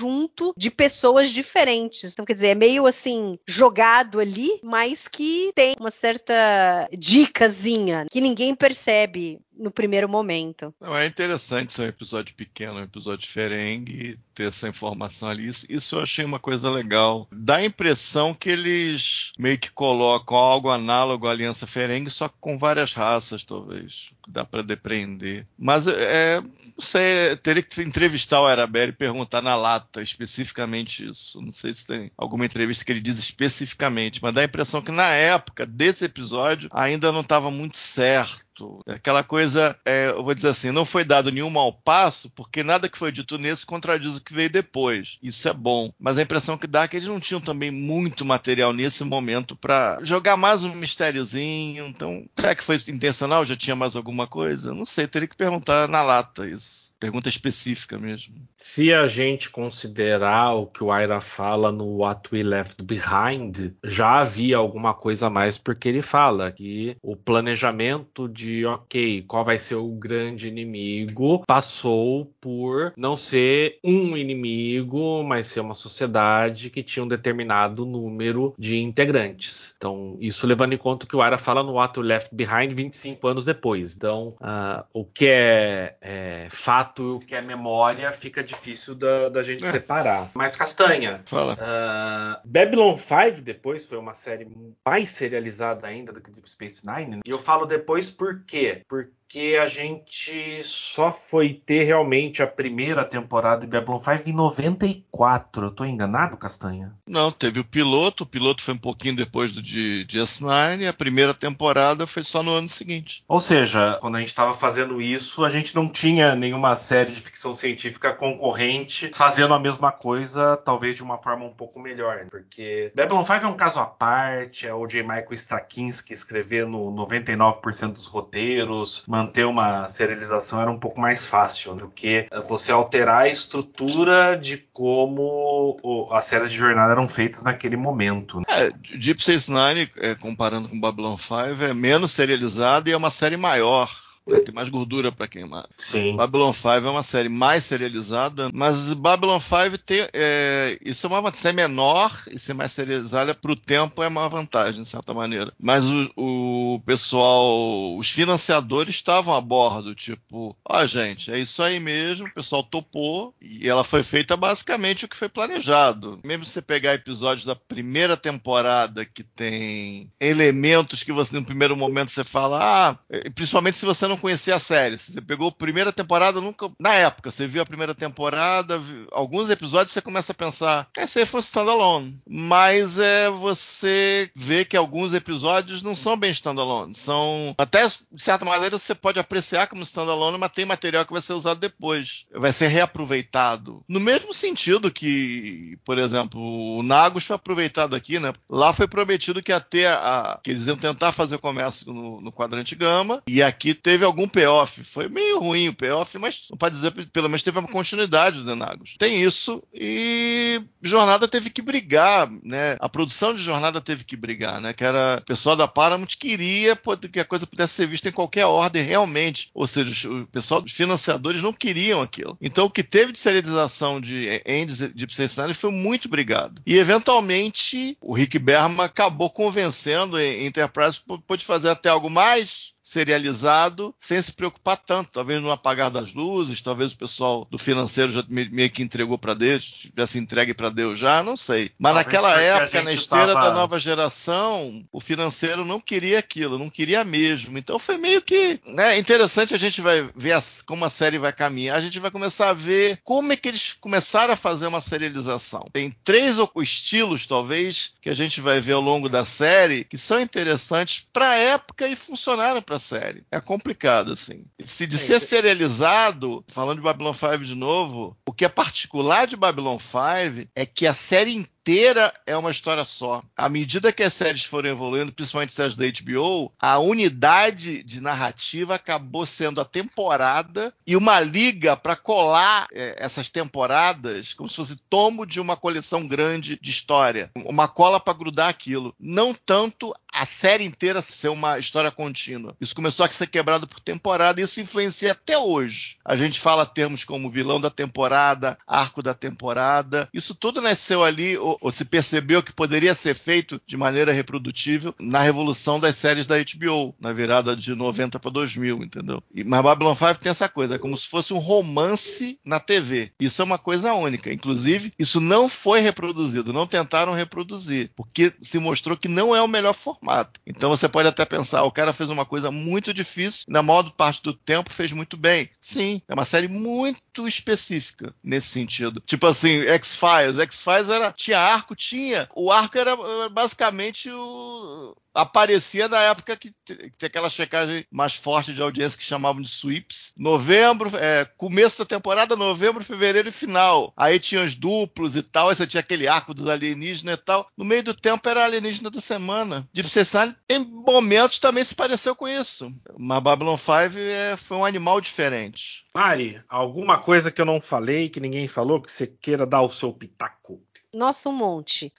de pessoas diferentes. Então, quer dizer, é meio assim, jogado ali, mas que tem uma certa dicasinha que ninguém percebe no primeiro momento. Não, é interessante ser um episódio pequeno, um episódio ferengue, ter essa informação ali. Isso, isso eu achei uma coisa legal. Dá a impressão que eles meio que colocam algo análogo à Aliança Ferengue, só com várias raças, talvez. Dá para depreender. Mas é, você teria que entrevistar o Araberry e perguntar na lata especificamente isso. Não sei se tem alguma entrevista que ele diz especificamente, mas dá a impressão que na época desse episódio ainda não estava muito certo. Aquela coisa, é, eu vou dizer assim, não foi dado nenhum mau passo, porque nada que foi dito nesse contradiz o que veio depois. Isso é bom. Mas a impressão que dá é que eles não tinham também muito material nesse momento para jogar mais um mistériozinho. Então, será que foi intencional? Já tinha mais alguma coisa? Não sei, teria que perguntar na lata isso. Pergunta específica mesmo. Se a gente considerar o que o Aira fala no What We Left Behind, já havia alguma coisa a mais, porque ele fala que o planejamento de, ok, qual vai ser o grande inimigo, passou por não ser um inimigo, mas ser uma sociedade que tinha um determinado número de integrantes. Então, isso levando em conta o que o Aira fala no What We Left Behind 25 anos depois. Então, uh, o que é, é fato e o que é memória fica difícil da, da gente é. separar. Mas Castanha, Fala. Uh, Babylon 5 depois foi uma série mais serializada ainda do que Deep Space Nine. Né? E eu falo depois por quê? Porque porque a gente só foi ter realmente a primeira temporada de Babylon 5 em 94. Eu tô enganado, Castanha? Não, teve o piloto. O piloto foi um pouquinho depois do de, de S9 e a primeira temporada foi só no ano seguinte. Ou seja, quando a gente estava fazendo isso, a gente não tinha nenhuma série de ficção científica concorrente fazendo a mesma coisa, talvez de uma forma um pouco melhor. Porque Babylon 5 é um caso à parte, é o J. Michael Straczynski escrevendo 99% dos roteiros, manter uma serialização era um pouco mais fácil do que você alterar a estrutura de como as séries de jornada eram feitas naquele momento. É, Deep Space Nine, é, comparando com Babylon 5, é menos serializado e é uma série maior né? Tem mais gordura para queimar. Sim. Babylon 5 é uma série mais serializada, mas Babylon 5 tem. É, isso é uma série menor e ser mais serializada para o tempo é uma vantagem, de certa maneira. Mas o, o pessoal, os financiadores estavam a bordo, tipo, ó, gente, é isso aí mesmo, o pessoal topou e ela foi feita basicamente o que foi planejado. Mesmo você pegar episódios da primeira temporada que tem elementos que você no primeiro momento você fala, ah, principalmente se você não não conhecia a série. Você pegou a primeira temporada, nunca. Na época, você viu a primeira temporada, viu... alguns episódios você começa a pensar, é, se fosse standalone. Mas é você vê que alguns episódios não são bem standalone. São. Até, de certa maneira, você pode apreciar como standalone, mas tem material que vai ser usado depois. Vai ser reaproveitado. No mesmo sentido que, por exemplo, o Nagos foi aproveitado aqui, né? Lá foi prometido que até a. que eles iam tentar fazer o comércio no, no quadrante gama, e aqui teve teve algum payoff. Foi meio ruim o payoff, mas pode dizer, pelo menos teve uma continuidade do Denagos. Tem isso e Jornada teve que brigar, né? A produção de Jornada teve que brigar, né? Que era o pessoal da Paramount queria que a coisa pudesse ser vista em qualquer ordem realmente. Ou seja, o pessoal dos financiadores não queriam aquilo. Então o que teve de serialização de Endes de Cincinnati foi muito brigado. E eventualmente o Rick Berman acabou convencendo a Enterprise pode fazer até algo mais serializado sem se preocupar tanto. Talvez no apagar das luzes, talvez o pessoal do financeiro já meio que entregou para Deus, tivesse entregue para Deus já, não sei. Mas talvez naquela época, na esteira tava... da nova geração, o financeiro não queria aquilo, não queria mesmo. Então foi meio que né, interessante a gente vai ver como a série vai caminhar. A gente vai começar a ver como é que eles começaram a fazer uma serialização. Tem três estilos, talvez, que a gente vai ver ao longo da série que são interessantes para a época e funcionaram para série. É complicado, assim. Se de ser serializado, falando de Babylon 5 de novo, o que é particular de Babylon 5 é que a série inteira é uma história só. À medida que as séries foram evoluindo, principalmente as da HBO, a unidade de narrativa acabou sendo a temporada e uma liga para colar é, essas temporadas como se fosse tomo de uma coleção grande de história. Uma cola para grudar aquilo. Não tanto a série inteira ser uma história contínua. Isso começou a ser quebrado por temporada e isso influencia até hoje. A gente fala termos como vilão da temporada, arco da temporada. Isso tudo nasceu ali, ou, ou se percebeu que poderia ser feito de maneira reprodutível na revolução das séries da HBO, na virada de 90 para 2000, entendeu? E, mas Babylon 5 tem essa coisa, é como se fosse um romance na TV. Isso é uma coisa única. Inclusive, isso não foi reproduzido, não tentaram reproduzir, porque se mostrou que não é o melhor formato formato. Então você pode até pensar, o cara fez uma coisa muito difícil, na maior parte do tempo fez muito bem. Sim, é uma série muito específica nesse sentido. Tipo assim, X-Files. X-Files era tinha arco, tinha. O arco era basicamente o aparecia na época que tem aquela checagem mais forte de audiência que chamavam de sweeps. Novembro, é, começo da temporada, novembro, fevereiro e final. Aí tinha os duplos e tal, aí você tinha aquele arco dos alienígenas e tal. No meio do tempo era alienígena da semana. Deep Space Nine, em momentos, também se pareceu com isso. Mas Babylon 5 é, foi um animal diferente. Mari, alguma coisa que eu não falei, que ninguém falou, que você queira dar o seu pitaco? Nossa, um monte.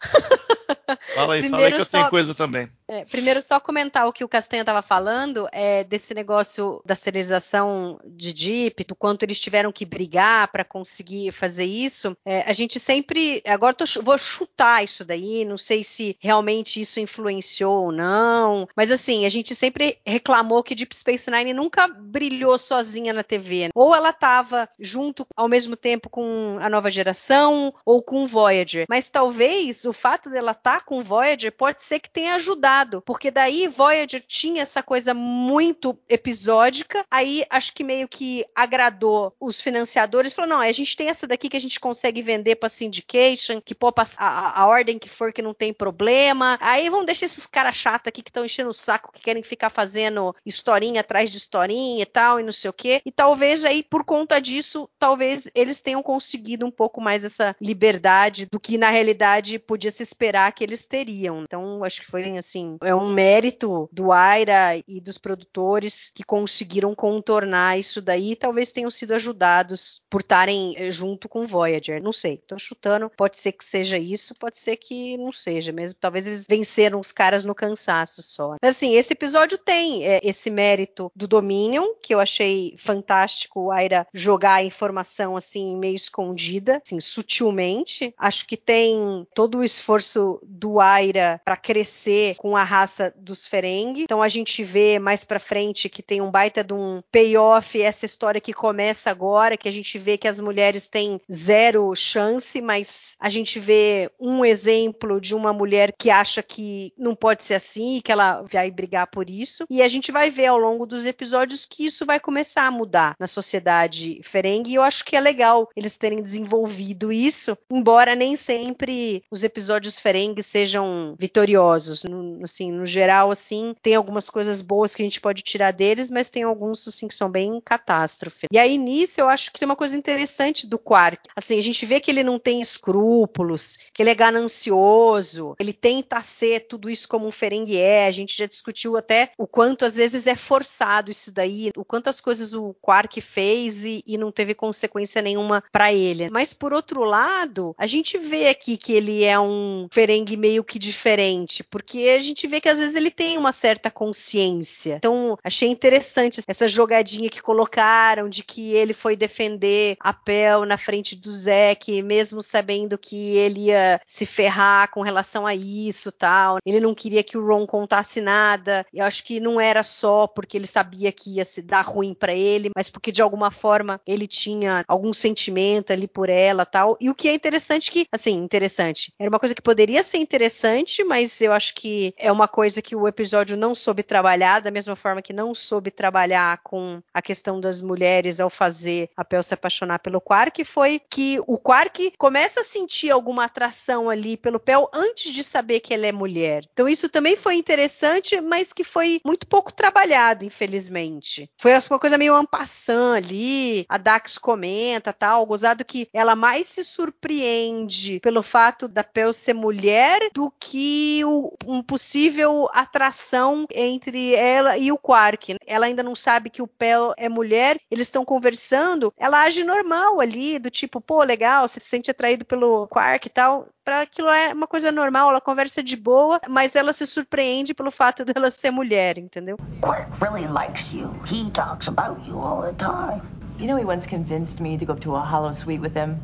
Fala aí, fala aí que eu tenho coisa também. É, primeiro, só comentar o que o Castanha estava falando, é, desse negócio da serialização de Deep, do quanto eles tiveram que brigar para conseguir fazer isso. É, a gente sempre. Agora tô, vou chutar isso daí, não sei se realmente isso influenciou ou não, mas assim, a gente sempre reclamou que Deep Space Nine nunca brilhou sozinha na TV. Né? Ou ela estava junto ao mesmo tempo com a nova geração, ou com Voyager. Mas talvez o fato dela estar tá com Voyager pode ser que tenha ajudado porque daí Voyager tinha essa coisa muito episódica, aí acho que meio que agradou os financiadores, falou, não, a gente tem essa daqui que a gente consegue vender para syndication, que passar a, a, ordem que for que não tem problema, aí vamos deixar esses caras chatos aqui que estão enchendo o saco, que querem ficar fazendo historinha atrás de historinha e tal, e não sei o quê, e talvez aí, por conta disso, talvez eles tenham conseguido um pouco mais essa liberdade do que na realidade podia se esperar que eles teriam. Então, acho que foi assim, assim, é um mérito do Aira e dos produtores que conseguiram contornar isso daí, talvez tenham sido ajudados por estarem eh, junto com Voyager. Não sei, tô chutando, pode ser que seja isso, pode ser que não seja mesmo. Talvez eles venceram os caras no cansaço só. Mas assim, esse episódio tem é, esse mérito do Dominion, que eu achei fantástico o Aira jogar a informação assim meio escondida, assim, sutilmente. Acho que tem todo o esforço do Aira para crescer com a raça dos Ferengi. Então a gente vê mais para frente que tem um baita de um payoff essa história que começa agora, que a gente vê que as mulheres têm zero chance, mas a gente vê um exemplo de uma mulher que acha que não pode ser assim, que ela vai brigar por isso. E a gente vai ver ao longo dos episódios que isso vai começar a mudar na sociedade Ferengue. E eu acho que é legal eles terem desenvolvido isso, embora nem sempre os episódios Ferengue sejam vitoriosos. No, assim, no geral, assim, tem algumas coisas boas que a gente pode tirar deles, mas tem alguns assim que são bem catástrofe. E aí nisso eu acho que tem uma coisa interessante do Quark. Assim, a gente vê que ele não tem escrúpulos escrúpulos, que ele é ganancioso, ele tenta ser tudo isso como um Ferengue é. A gente já discutiu até o quanto às vezes é forçado isso daí, o quanto as coisas o Quark fez e, e não teve consequência nenhuma para ele. Mas por outro lado, a gente vê aqui que ele é um Ferengue meio que diferente, porque a gente vê que às vezes ele tem uma certa consciência. Então, achei interessante essa jogadinha que colocaram de que ele foi defender a Pel na frente do Zek, mesmo sabendo que ele ia se ferrar com relação a isso tal. Ele não queria que o Ron contasse nada. Eu acho que não era só porque ele sabia que ia se dar ruim para ele, mas porque de alguma forma ele tinha algum sentimento ali por ela tal. E o que é interessante que, assim, interessante. Era uma coisa que poderia ser interessante, mas eu acho que é uma coisa que o episódio não soube trabalhar, da mesma forma que não soube trabalhar com a questão das mulheres ao fazer a Pel se apaixonar pelo Quark, foi que o Quark começa a sentir sentir alguma atração ali pelo Pel antes de saber que ela é mulher. Então isso também foi interessante, mas que foi muito pouco trabalhado, infelizmente. Foi uma coisa meio ampassã ali, a Dax comenta tal, gozado que ela mais se surpreende pelo fato da Pel ser mulher do que o, um possível atração entre ela e o Quark. Ela ainda não sabe que o Pel é mulher, eles estão conversando, ela age normal ali, do tipo, pô, legal, você se sente atraído pelo Quark e tal, para aquilo é uma coisa normal, ela conversa de boa, mas ela se surpreende pelo fato dela ser mulher, entendeu? Quark really likes you. He talks about you all the time. You know, he once convinced me to go up to a hollow suite with him.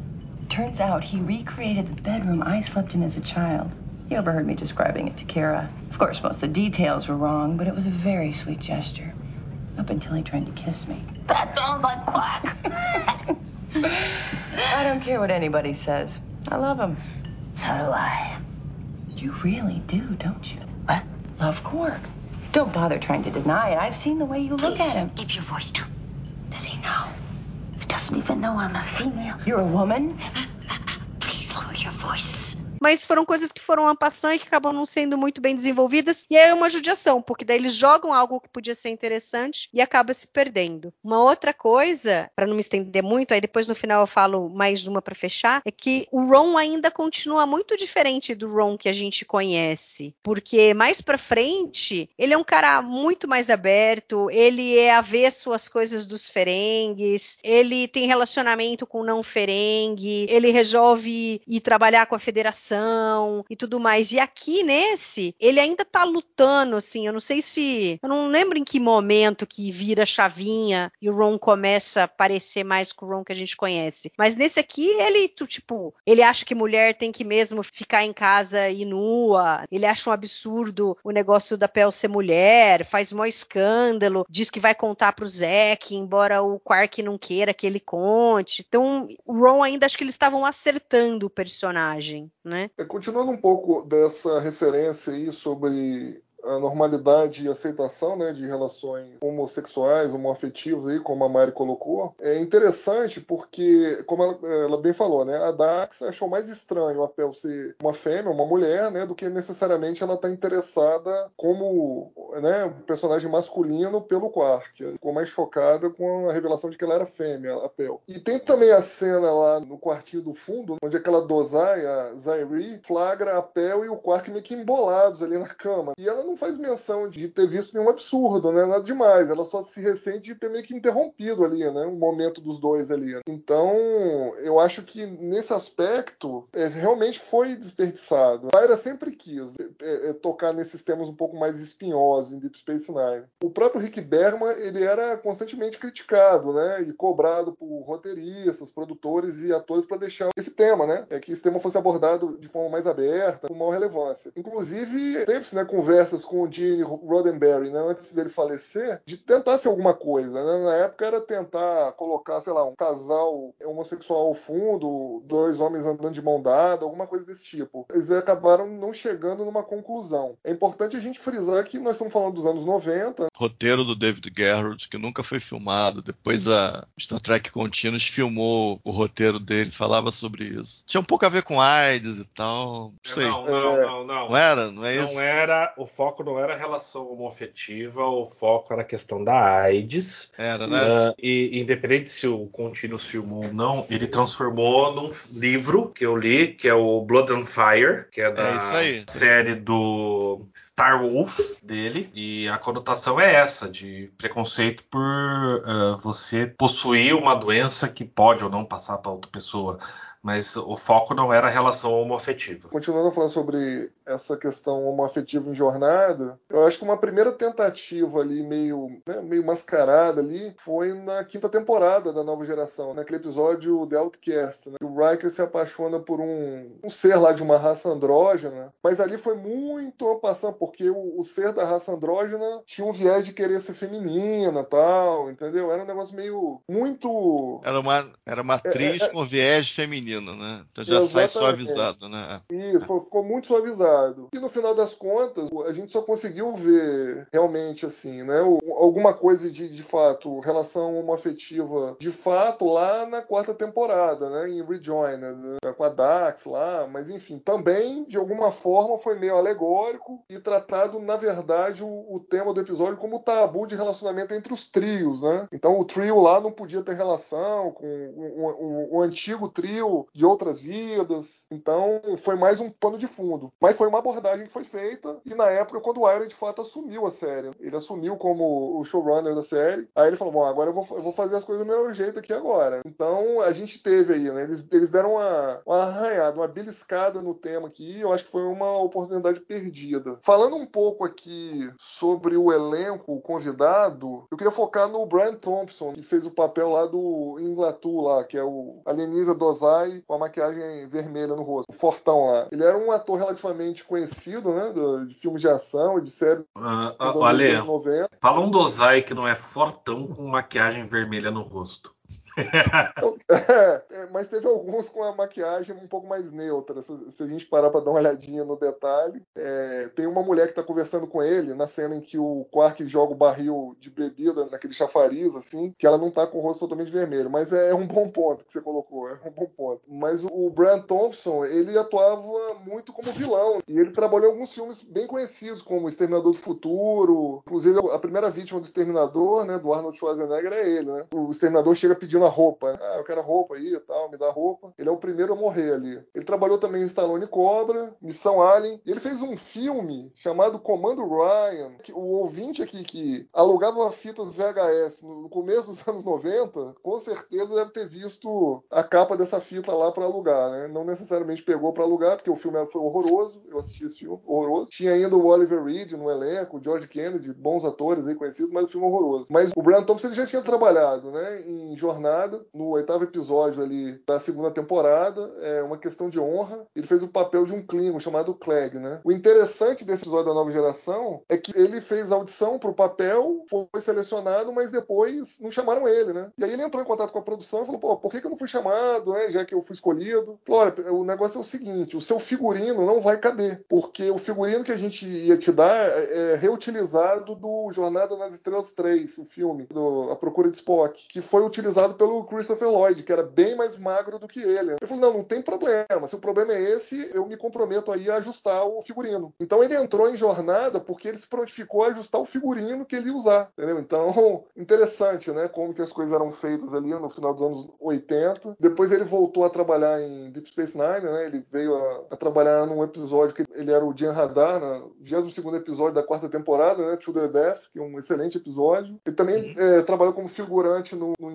Turns out he recreated the bedroom I slept in as a child. He overheard me describing it to Kira. Of course, most of the details were wrong, but it was a very sweet gesture. Up until he tried to kiss me. That sounds like Quark. I don't care what anybody says. I love him. So do I. You really do, don't you? What? Love Quark. Don't bother trying to deny it. I've seen the way you look at him. Keep your voice down. Does he know? He doesn't even know I'm a female. You're a woman? Please lower your voice. Mas foram coisas que foram ampassando e que acabam não sendo muito bem desenvolvidas. E é uma judiação, porque daí eles jogam algo que podia ser interessante e acaba se perdendo. Uma outra coisa, para não me estender muito, aí depois no final eu falo mais uma para fechar, é que o Ron ainda continua muito diferente do Ron que a gente conhece, porque mais para frente ele é um cara muito mais aberto, ele é avesso às coisas dos ferengues, ele tem relacionamento com não ferengue, ele resolve ir trabalhar com a federação e tudo mais. E aqui nesse, ele ainda tá lutando, assim, eu não sei se. Eu não lembro em que momento que vira chavinha e o Ron começa a parecer mais com o Ron que a gente conhece. Mas nesse aqui, ele, tipo, ele acha que mulher tem que mesmo ficar em casa e nua, ele acha um absurdo o negócio da Pel ser mulher, faz mó escândalo, diz que vai contar pro Zack, embora o Quark não queira que ele conte. Então, o Ron ainda acho que eles estavam acertando o personagem, né? É, continuando um pouco dessa referência aí sobre a normalidade e aceitação né, de relações homossexuais, homoafetivas, aí, como a Mari colocou, é interessante porque, como ela, ela, bem falou, né, a Dax achou mais estranho a Pel ser uma fêmea, uma mulher, né, do que necessariamente ela estar tá interessada como né, personagem masculino pelo Quark. Ficou mais chocada com a revelação de que ela era fêmea, a Pel. E tem também a cena lá no quartinho do fundo, onde aquela Dozai, a Zairi, flagra a Pel e o Quark meio que embolados ali na cama. E ela não faz menção de ter visto nenhum absurdo, né? Nada demais. Ela só se ressente de ter meio que interrompido ali, né? O momento dos dois ali. Então, eu acho que nesse aspecto é, realmente foi desperdiçado. A Tyra sempre quis é, é, tocar nesses temas um pouco mais espinhosos em Deep Space Nine. O próprio Rick Bergman, ele era constantemente criticado, né? E cobrado por roteiristas, produtores e atores para deixar esse tema, né? É que esse tema fosse abordado de forma mais aberta, com maior relevância. Inclusive, teve-se né, conversas com o Gene Roddenberry, né, antes dele falecer, de tentar ser alguma coisa. Né? Na época era tentar colocar, sei lá, um casal homossexual ao fundo, dois homens andando de mão dada, alguma coisa desse tipo. Eles acabaram não chegando numa conclusão. É importante a gente frisar que nós estamos falando dos anos 90. Roteiro do David Garrett, que nunca foi filmado. Depois a Star Trek Continuous filmou o roteiro dele, falava sobre isso. Tinha um pouco a ver com AIDS e tal. Não sei. Não, não, não, não. Não era? Não é não isso? Não era. O foco não era relação homoafetiva, o foco era a questão da AIDS. Era, né? Uh, e independente se o Continuous filmou ou não, ele transformou num livro que eu li, que é o Blood on Fire, que é da é série do Star Wolf dele. E a conotação é essa, de preconceito por uh, você possuir uma doença que pode ou não passar para outra pessoa mas o foco não era a relação homoafetiva. Continuando a falar sobre essa questão homoafetiva em jornada, eu acho que uma primeira tentativa ali, meio, né, meio mascarada ali, foi na quinta temporada da nova geração, naquele episódio The Outcast, né? O Riker se apaixona por um, um ser lá de uma raça andrógena, mas ali foi muito passando, porque o, o, ser da raça andrógena tinha um viés de querer ser feminina tal, entendeu? Era um negócio meio muito. Era uma, era uma atriz é, é, com viés feminino né? Então já sai suavizado, né? Isso, ficou muito suavizado. E no final das contas, a gente só conseguiu ver realmente assim, né? Alguma coisa de, de fato, relação homoafetiva de fato lá na quarta temporada, né? Em Rejoined, né? com a Dax lá, mas enfim, também de alguma forma foi meio alegórico e tratado, na verdade, o, o tema do episódio como tabu de relacionamento entre os trios, né? Então o trio lá não podia ter relação com o, o, o antigo trio de outras vidas. Então foi mais um pano de fundo. Mas foi uma abordagem que foi feita e na época quando o Iron de fato assumiu a série, ele assumiu como o showrunner da série. Aí ele falou: bom, agora eu vou, eu vou fazer as coisas do meu jeito aqui agora. Então a gente teve aí, né? Eles, eles deram uma, uma arranhada, uma beliscada no tema aqui. Eu acho que foi uma oportunidade perdida. Falando um pouco aqui sobre o elenco, convidado, eu queria focar no Brian Thompson, que fez o papel lá do Inglatu lá, que é o alienígena Dozai com a maquiagem vermelha no rosto, o Fortão lá. Ele era um ator relativamente conhecido, né? De filmes de ação e de séries. Uh, uh, Ale, fala um Dozai que não é fortão com maquiagem vermelha no rosto. É, mas teve alguns com a maquiagem um pouco mais neutra. Se, a gente parar para dar uma olhadinha no detalhe, é, tem uma mulher que está conversando com ele na cena em que o Quark joga o barril de bebida naquele chafariz, assim, que ela não tá com o rosto totalmente vermelho. Mas é, é um bom ponto que você colocou, é um bom ponto. Mas o, o Brian Thompson, ele atuava muito como vilão. E ele trabalhou em alguns filmes bem conhecidos, como Exterminador do Futuro. Inclusive, a primeira vítima do Exterminador, né, do Arnold Schwarzenegger, é ele, né? O Exterminador chega pedindo a roupa. Né? Ah, eu quero a roupa aí e tal, me dá roupa. Ele é o primeiro a morrer ali. Ele trabalhou também em Stallone Cobra, Missão Alien. Ele fez um filme chamado Comando Ryan. Que o ouvinte aqui que alugava fitas VHS no começo dos anos 90, com certeza deve ter visto a capa dessa fita lá para alugar, né? Não necessariamente pegou para alugar, porque o filme foi horroroso. Eu assisti esse filme, horroroso. Tinha ainda o Oliver Reed no elenco, o George Kennedy, bons atores aí conhecidos, mas o filme é horroroso. Mas o Brian Thompson ele já tinha trabalhado, né? Em No oitavo episódio ali da segunda temporada, é uma questão de honra. Ele fez o papel de um Klingon chamado Clegg, né? O interessante desse episódio da nova geração é que ele fez audição para o papel, foi selecionado, mas depois não chamaram ele, né? E aí ele entrou em contato com a produção e falou: pô, por que, que eu não fui chamado, né? Já que eu fui escolhido. Falou: olha, o negócio é o seguinte: o seu figurino não vai caber, porque o figurino que a gente ia te dar é reutilizado do Jornada nas Estrelas 3, o filme, do A Procura de Spock, que foi utilizado pelo Christopher Lloyd, que era bem mais magro do que ele. Ele falou: não, não tem problema. Se o problema é esse, eu me comprometo aí a ajustar o figurino. Então ele entrou em jornada porque ele se prontificou a ajustar o figurino que ele ia usar. Entendeu? Então, interessante, né? Como que as coisas eram feitas ali no final dos anos 80. Depois ele voltou a trabalhar em Deep Space Nine, né? Ele veio a, a trabalhar num episódio que ele era o Jan Radar, no 22 episódio da quarta temporada, né? To the Death, que é um excelente episódio. Ele também é, trabalhou como figurante no, no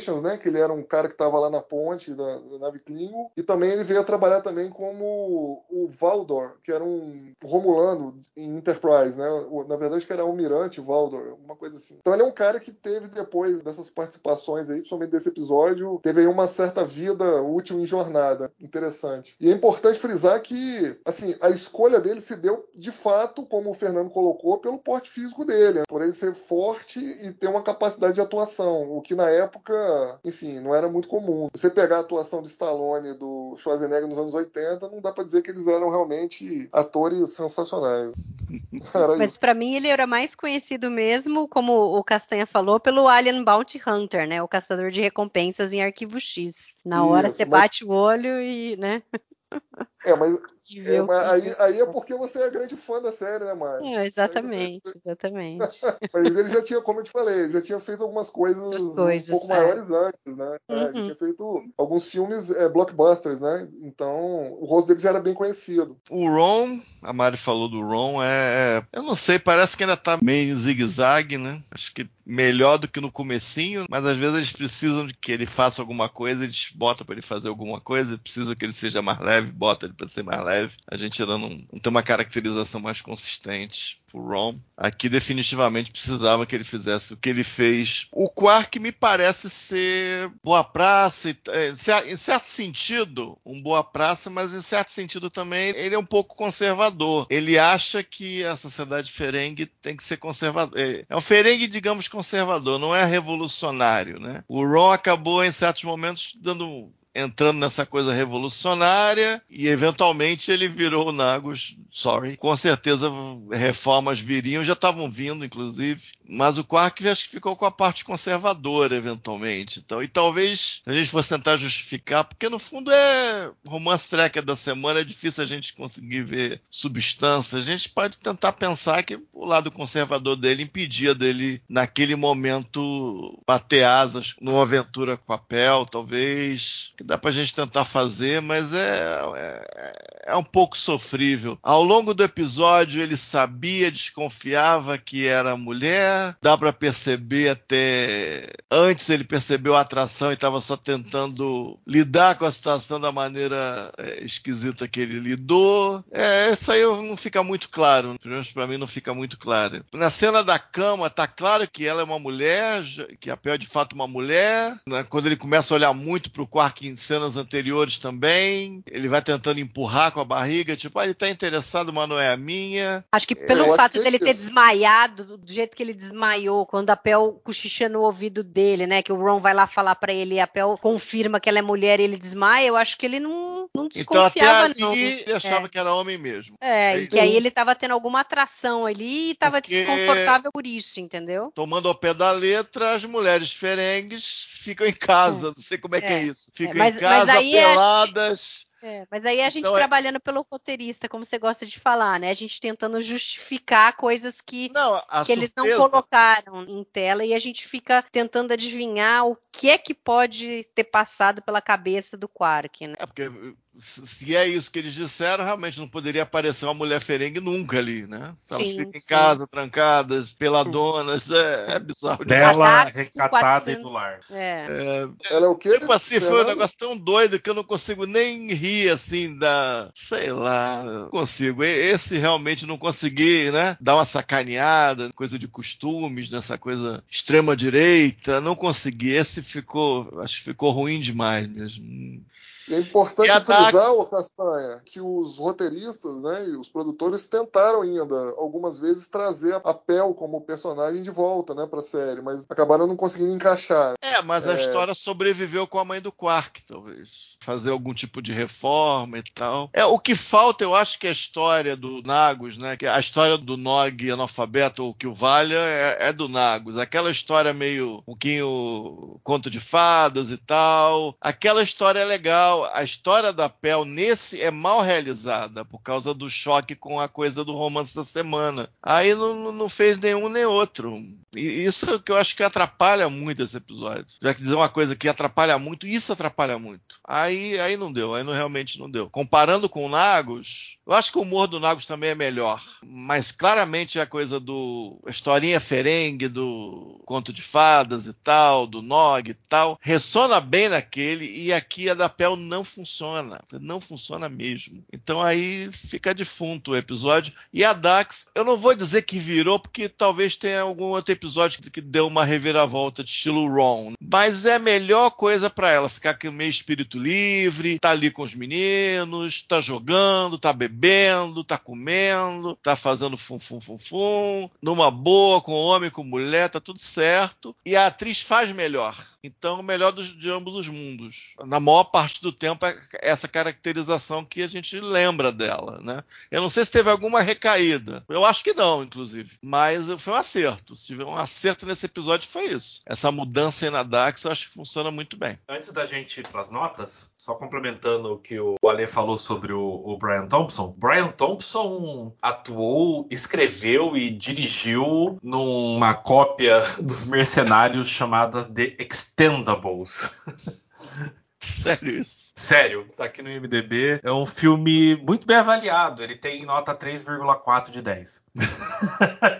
Generations, né? Que ele era um cara que estava lá na ponte da, da nave Klingon. E também ele veio a trabalhar também como o Valdor, que era um Romulano em Enterprise, né? Na verdade, que era almirante Valdor, uma coisa assim. Então ele é um cara que teve depois dessas participações aí, principalmente desse episódio, teve aí uma certa vida útil em jornada. Interessante. E é importante frisar que, assim, a escolha dele se deu de fato, como o Fernando colocou, pelo porte físico dele, né? por ele ser forte e ter uma capacidade de atuação, o que na época, enfim, não era muito comum. Você pegar a atuação do Stallone e do Schwarzenegger nos anos 80, não dá para dizer que eles eram realmente atores sensacionais. Mas para mim ele era mais conhecido mesmo, como o Castanha falou, pelo Alien Bounty Hunter, né? O caçador de recompensas em Arquivo X. Na hora Isso, você mas... bate o olho e, né? É, mas é, mas aí, aí, é porque você é grande fã da série, né, Mário? É, exatamente, você... exatamente. mas ele já tinha, como eu te falei, já tinha feito algumas coisas, coisas um pouco é. maiores antes, né? Uhum. É, ele tinha feito alguns filmes é, blockbusters, né? Então o rosto dele já era bem conhecido. O Ron, a Mari falou do Ron, é. é eu não sei, parece que ainda tá meio zigue-zague, né? Acho que melhor do que no comecinho, mas às vezes eles precisam de que ele faça alguma coisa, eles botam para ele fazer alguma coisa, precisam que ele seja mais leve, bota ele para ser mais leve. A gente não tem uma caracterização mais consistente pro Ron. Aqui definitivamente precisava que ele fizesse o que ele fez. O Quark me parece ser boa praça, é, em certo sentido, um boa praça, mas em certo sentido também ele é um pouco conservador. Ele acha que a sociedade ferengue tem que ser conservadora. É, é um ferengue, digamos, conservador, não é revolucionário, né? O Ron acabou em certos momentos dando entrando nessa coisa revolucionária e eventualmente ele virou o Nagus, sorry. Com certeza reformas viriam, já estavam vindo inclusive, mas o Quark acho que ficou com a parte conservadora eventualmente. Então, e talvez se a gente fosse tentar justificar, porque no fundo é romance tracker da semana, é difícil a gente conseguir ver substância. A gente pode tentar pensar que o lado conservador dele impedia dele naquele momento bater asas numa aventura com papel, talvez que dá pra gente tentar fazer, mas é, é, um pouco sofrível. Ao longo do episódio, ele sabia, desconfiava que era mulher, dá para perceber até. Antes ele percebeu a atração e estava só tentando lidar com a situação da maneira é, esquisita que ele lidou. É, essa aí não fica muito claro. Pelo menos pra mim não fica muito claro. Na cena da cama, tá claro que ela é uma mulher, que a Pel é de fato uma mulher. Né? Quando ele começa a olhar muito pro Quark em cenas anteriores também, ele vai tentando empurrar com a barriga, tipo, ah, ele tá interessado, mas não é a minha. Acho que pelo Eu fato acho dele ter desmaiado, do jeito que ele desmaiou, quando a Pel cochicha no ouvido dele, né? Que o Ron vai lá falar pra ele e a Pel confirma que ela é mulher e ele desmaia, eu acho que ele não, não Então até desconfiava, ali não. ele achava que era homem mesmo. É, É e que aí ele tava tendo alguma atração ali e tava Porque- desconfortável por isso, entendeu? Tomando ao pé da letra, as mulheres ferengues ficam em casa. Não sei como é, que é É. isso. Ficam mas- em casa, é- peladas. É, mas aí a gente Então é- trabalhando pelo roteirista, como você gosta de falar, né? A gente tentando justificar coisas que, Não, que eles não surpresa- colocaram em tela e a gente fica tentando adivinhar o que é que pode ter passado pela cabeça do Quark, né? É porque se é isso que eles disseram, realmente não poderia aparecer uma mulher ferengue nunca ali, né? Elas Sim, ficam em sim. casa, trancadas, peladonas, é, é bizarro. Cadastro recatada 400. e do lar. É. É, Ela é o quê? Tipo assim, foi um Fernando? negócio tão doido que eu não consigo nem rir assim da. Sei lá, não consigo. Esse realmente não consegui, né? Dar uma sacaneada, coisa de costumes, nessa coisa extrema direita. Não consegui. Esse ficou. Acho que ficou ruim demais mesmo. E é importante E a frisar, Castanha, que os roteiristas né, e os produtores tentaram ainda, algumas vezes, trazer a Pel como personagem de volta né, pra série, mas acabaram não conseguindo encaixar. É, mas a É. história sobreviveu com a mãe do Quark, talvez. Fazer algum tipo de reforma e tal. É, o que falta, eu acho que é a história do Nagus, né? Que a história do Nog analfabeto, ou que o valha, é, é do Nagus. Aquela história meio um pouquinho conto de fadas e tal. Aquela história é legal. A história da Pel nesse é mal realizada por causa do choque com a coisa do romance da semana. Aí não, não fez nenhum nem outro. E isso é o que eu acho que atrapalha muito esse episódio. Já que dizer uma coisa que atrapalha muito, isso atrapalha muito. Aí, aí não deu, aí não, realmente não deu. Comparando com o Nagos, eu acho que o humor do Nagos também é melhor. Mas claramente a coisa do. A historinha ferengue, do conto de fadas e tal, do Nog e tal, ressona bem naquele e aqui a da Pel não funciona. Não funciona mesmo. Então aí fica defunto o episódio. E a Dax, eu não vou dizer que virou, porque talvez tenha algum outro episódio que, deu uma reviravolta de estilo Ron. Mas é a melhor coisa pra ela, ficar com meio espírito livre, tá ali com os meninos, tá jogando, tá bebendo, tá comendo, tá fazendo fum fum fum fum, numa boa, com homem, com mulher, tá tudo certo. E a atriz faz melhor. Então, o melhor dos, de ambos os mundos. Na maior parte do tempo, é essa caracterização que a gente lembra dela, né? Eu não sei se teve alguma recaída. Eu acho que não, inclusive. Mas foi um acerto. Se tiver um acerto nesse episódio, foi isso. Essa mudança aí na Dax, eu acho que funciona muito bem. Antes da gente ir para as notas, só complementando o que o Ale falou sobre o, o Brian Thompson. Brian Thompson atuou, escreveu e dirigiu numa cópia dos Mercenários chamada The Extendables. Sério isso. Sério, tá aqui no IMDb. É um filme muito bem avaliado. Ele tem nota 3,4 de 10.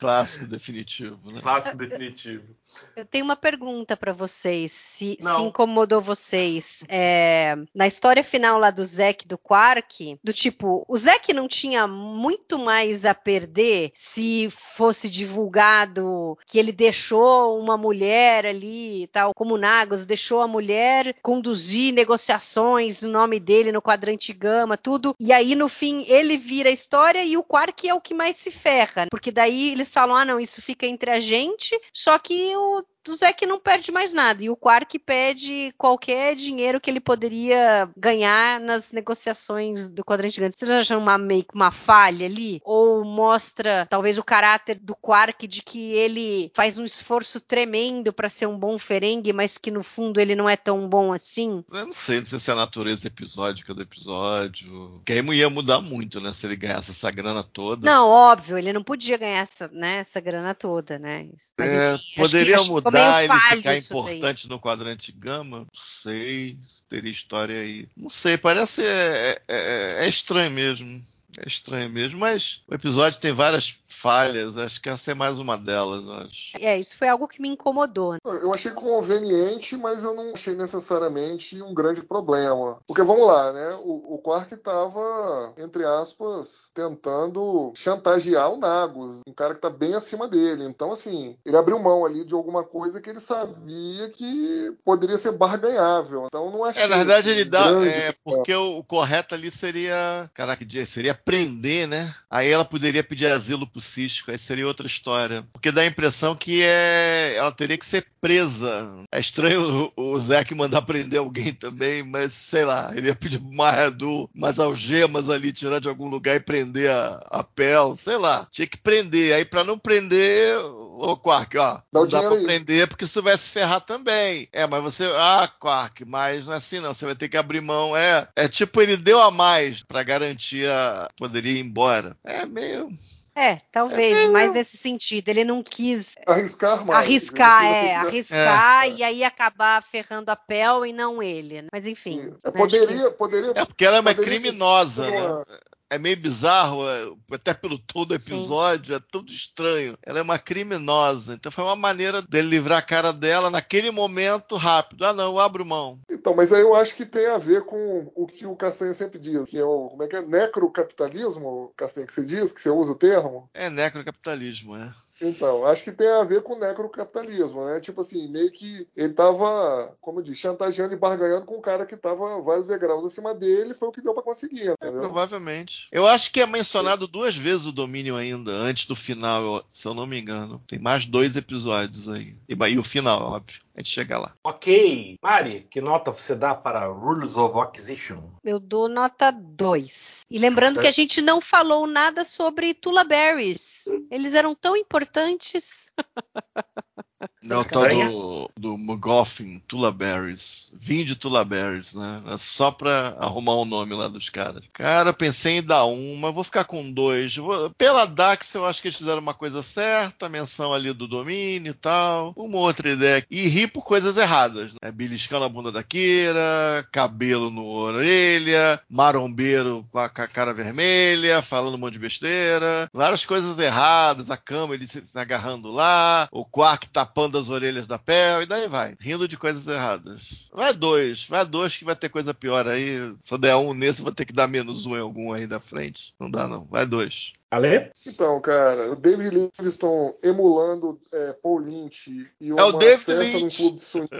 Clássico definitivo, né? Clássico definitivo. Eu tenho uma pergunta pra vocês, se, se incomodou vocês. É, na história final lá do Zack e do Quark, do tipo, o Zack não tinha muito mais a perder se fosse divulgado que ele deixou uma mulher ali, tal, como o Nagos deixou a mulher conduzir negociações no nome dele no quadrante gama, tudo. E aí no fim ele vira a história e o Quark é o que mais se ferra, porque daí eles falam: "Ah, não, isso fica entre a gente", só que o o Zack não perde mais nada. E o Quark pede qualquer dinheiro que ele poderia ganhar nas negociações do quadrante gigante. Vocês acham uma meio que uma falha ali? Ou mostra talvez o caráter do Quark de que ele faz um esforço tremendo para ser um bom ferengue, mas que no fundo ele não é tão bom assim? Eu não sei, não sei se é a natureza episódica do episódio. Que aí ia mudar muito, né? Se ele ganhasse essa grana toda. Não, óbvio, ele não podia ganhar essa, né, essa grana toda, né? Mas, É, enfim, que- poderia que ficou meio ele falho ficar importante no quadrante gama? Não sei, teria história aí. Não sei, parece é, é- é estranho mesmo. É estranho mesmo, mas o episódio tem várias falhas, acho que essa é mais uma delas, acho. É, isso foi algo que me incomodou. Eu achei conveniente, mas eu não achei necessariamente um grande problema. Porque vamos lá, né? O, o Quark estava, entre aspas, tentando chantagear o Nagus, um cara que está bem acima dele. Então, assim, ele abriu mão ali de alguma coisa que ele sabia que poderia ser barganhável. Então, não achei. É, na verdade, ele dá. É, porque o, o correto ali seria. Caraca, que dia? seria prender, né? Aí ela poderia pedir asilo pro Cisco, aí seria outra história. Porque dá a impressão que é. Ela teria que ser presa. É estranho o, o Zack mandar prender alguém também, mas sei lá, ele ia pedir mais do, umas algemas ali, tirar de algum lugar e prender a, a Pel, sei lá. Tinha que prender. Aí pra não prender, ô Quark, ó, não dá pra aí. prender porque isso vai se ferrar também. É, mas você. Ah, Quark, mas não é assim não. Você vai ter que abrir mão. É, é tipo, ele deu a mais pra garantir a. Poderia ir embora. É meio. É, talvez, mais nesse sentido. Ele não quis Arriscar mais. arriscar, é, quis arriscar É. e aí acabar ferrando a Pel e não ele. né? Mas enfim. É, acho poderia, poderia. É porque ela é uma criminosa, uma- né? É meio bizarro, é, até pelo tom do episódio, é tudo estranho. Ela é uma criminosa, então foi uma maneira dele livrar a cara dela naquele momento rápido. Ah, não, eu abro mão. Então, mas aí eu acho que tem a ver com o que o Castanha sempre diz, que é o como é que é necrocapitalismo, Castanha que você diz, que você usa o termo. É necrocapitalismo, é. Então, acho que tem a ver com o necrocapitalismo, né? Tipo assim, meio que ele tava, como eu disse, chantageando e barganhando com um cara que tava vários degraus acima dele, foi o que deu pra conseguir, É, entendeu? provavelmente. Eu acho que é mencionado duas vezes o domínio ainda, antes do final, se eu não me engano. Tem mais dois episódios aí. E, e o final, óbvio. A gente chega lá. Ok. Mari, que nota você dá para Rules of Acquisition? Eu dou nota 2. E lembrando que a gente não falou nada sobre Tula Berries. Eles eram tão importantes. Não, o tal Estranha. do, do McGoffin, Tula Berries. Vim de Tula Berries, né? É só pra arrumar o nome lá dos caras. Cara, pensei em dar um, mas vou ficar com dois. Vou- pela Dax, eu acho que eles fizeram uma coisa certa, menção ali do domínio e tal. Uma outra ideia. E ri por coisas erradas. Né? Beliscando a bunda da Kira, cabelo no orelha, marombeiro com a, com a cara vermelha, falando um monte de besteira. Várias coisas erradas, a cama ele se agarrando lá, o Quark tapando as orelhas da Pel, e daí vai. Rindo de coisas erradas. Vai dois, vai dois que vai ter coisa pior aí. Se eu der um nesse, vou ter que dar menos um em algum aí da frente. Não dá não, vai dois. Ale? Então, cara, o David Livingston emulando é, Paul Lynch e uma É o David Lynch. num clube de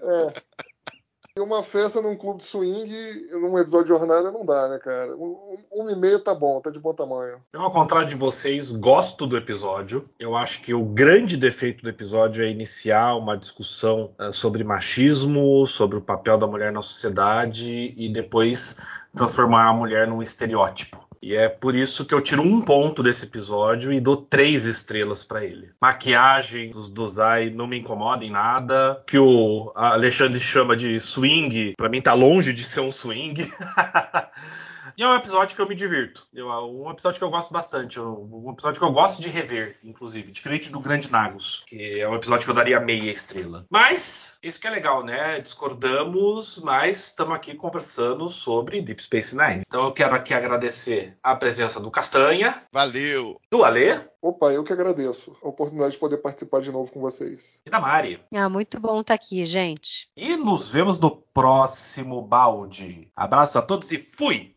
é. E uma festa num clube de swing, num episódio de jornada, não dá, né, cara? Um, um, e meio tá bom, tá de bom tamanho. Eu, ao contrário de vocês, gosto do episódio. Eu acho que o grande defeito do episódio é iniciar uma discussão eh, sobre machismo, sobre o papel da mulher na sociedade e depois transformar a mulher num estereótipo. E é por isso que eu tiro um ponto desse episódio e dou três estrelas pra ele. Maquiagem dos Dozai não me incomoda em nada. Que o Alexandre chama de swing, pra mim tá longe de ser um swing. E é um episódio que eu me divirto. Eu- um episódio que eu gosto bastante. Um episódio que eu gosto de rever, inclusive. Diferente do Grande Nagus, que é um episódio que eu daria meia estrela. Mas, isso que é legal, né? Discordamos, mas estamos aqui conversando sobre Deep Space Nine. Então eu quero aqui agradecer a presença do Castanha, Valeu! do Alê Opa, eu que agradeço a oportunidade de poder participar de novo com vocês. e da Mari. Ah, muito bom estar aqui, gente. E nos vemos no próximo balde. Abraço a todos e fui!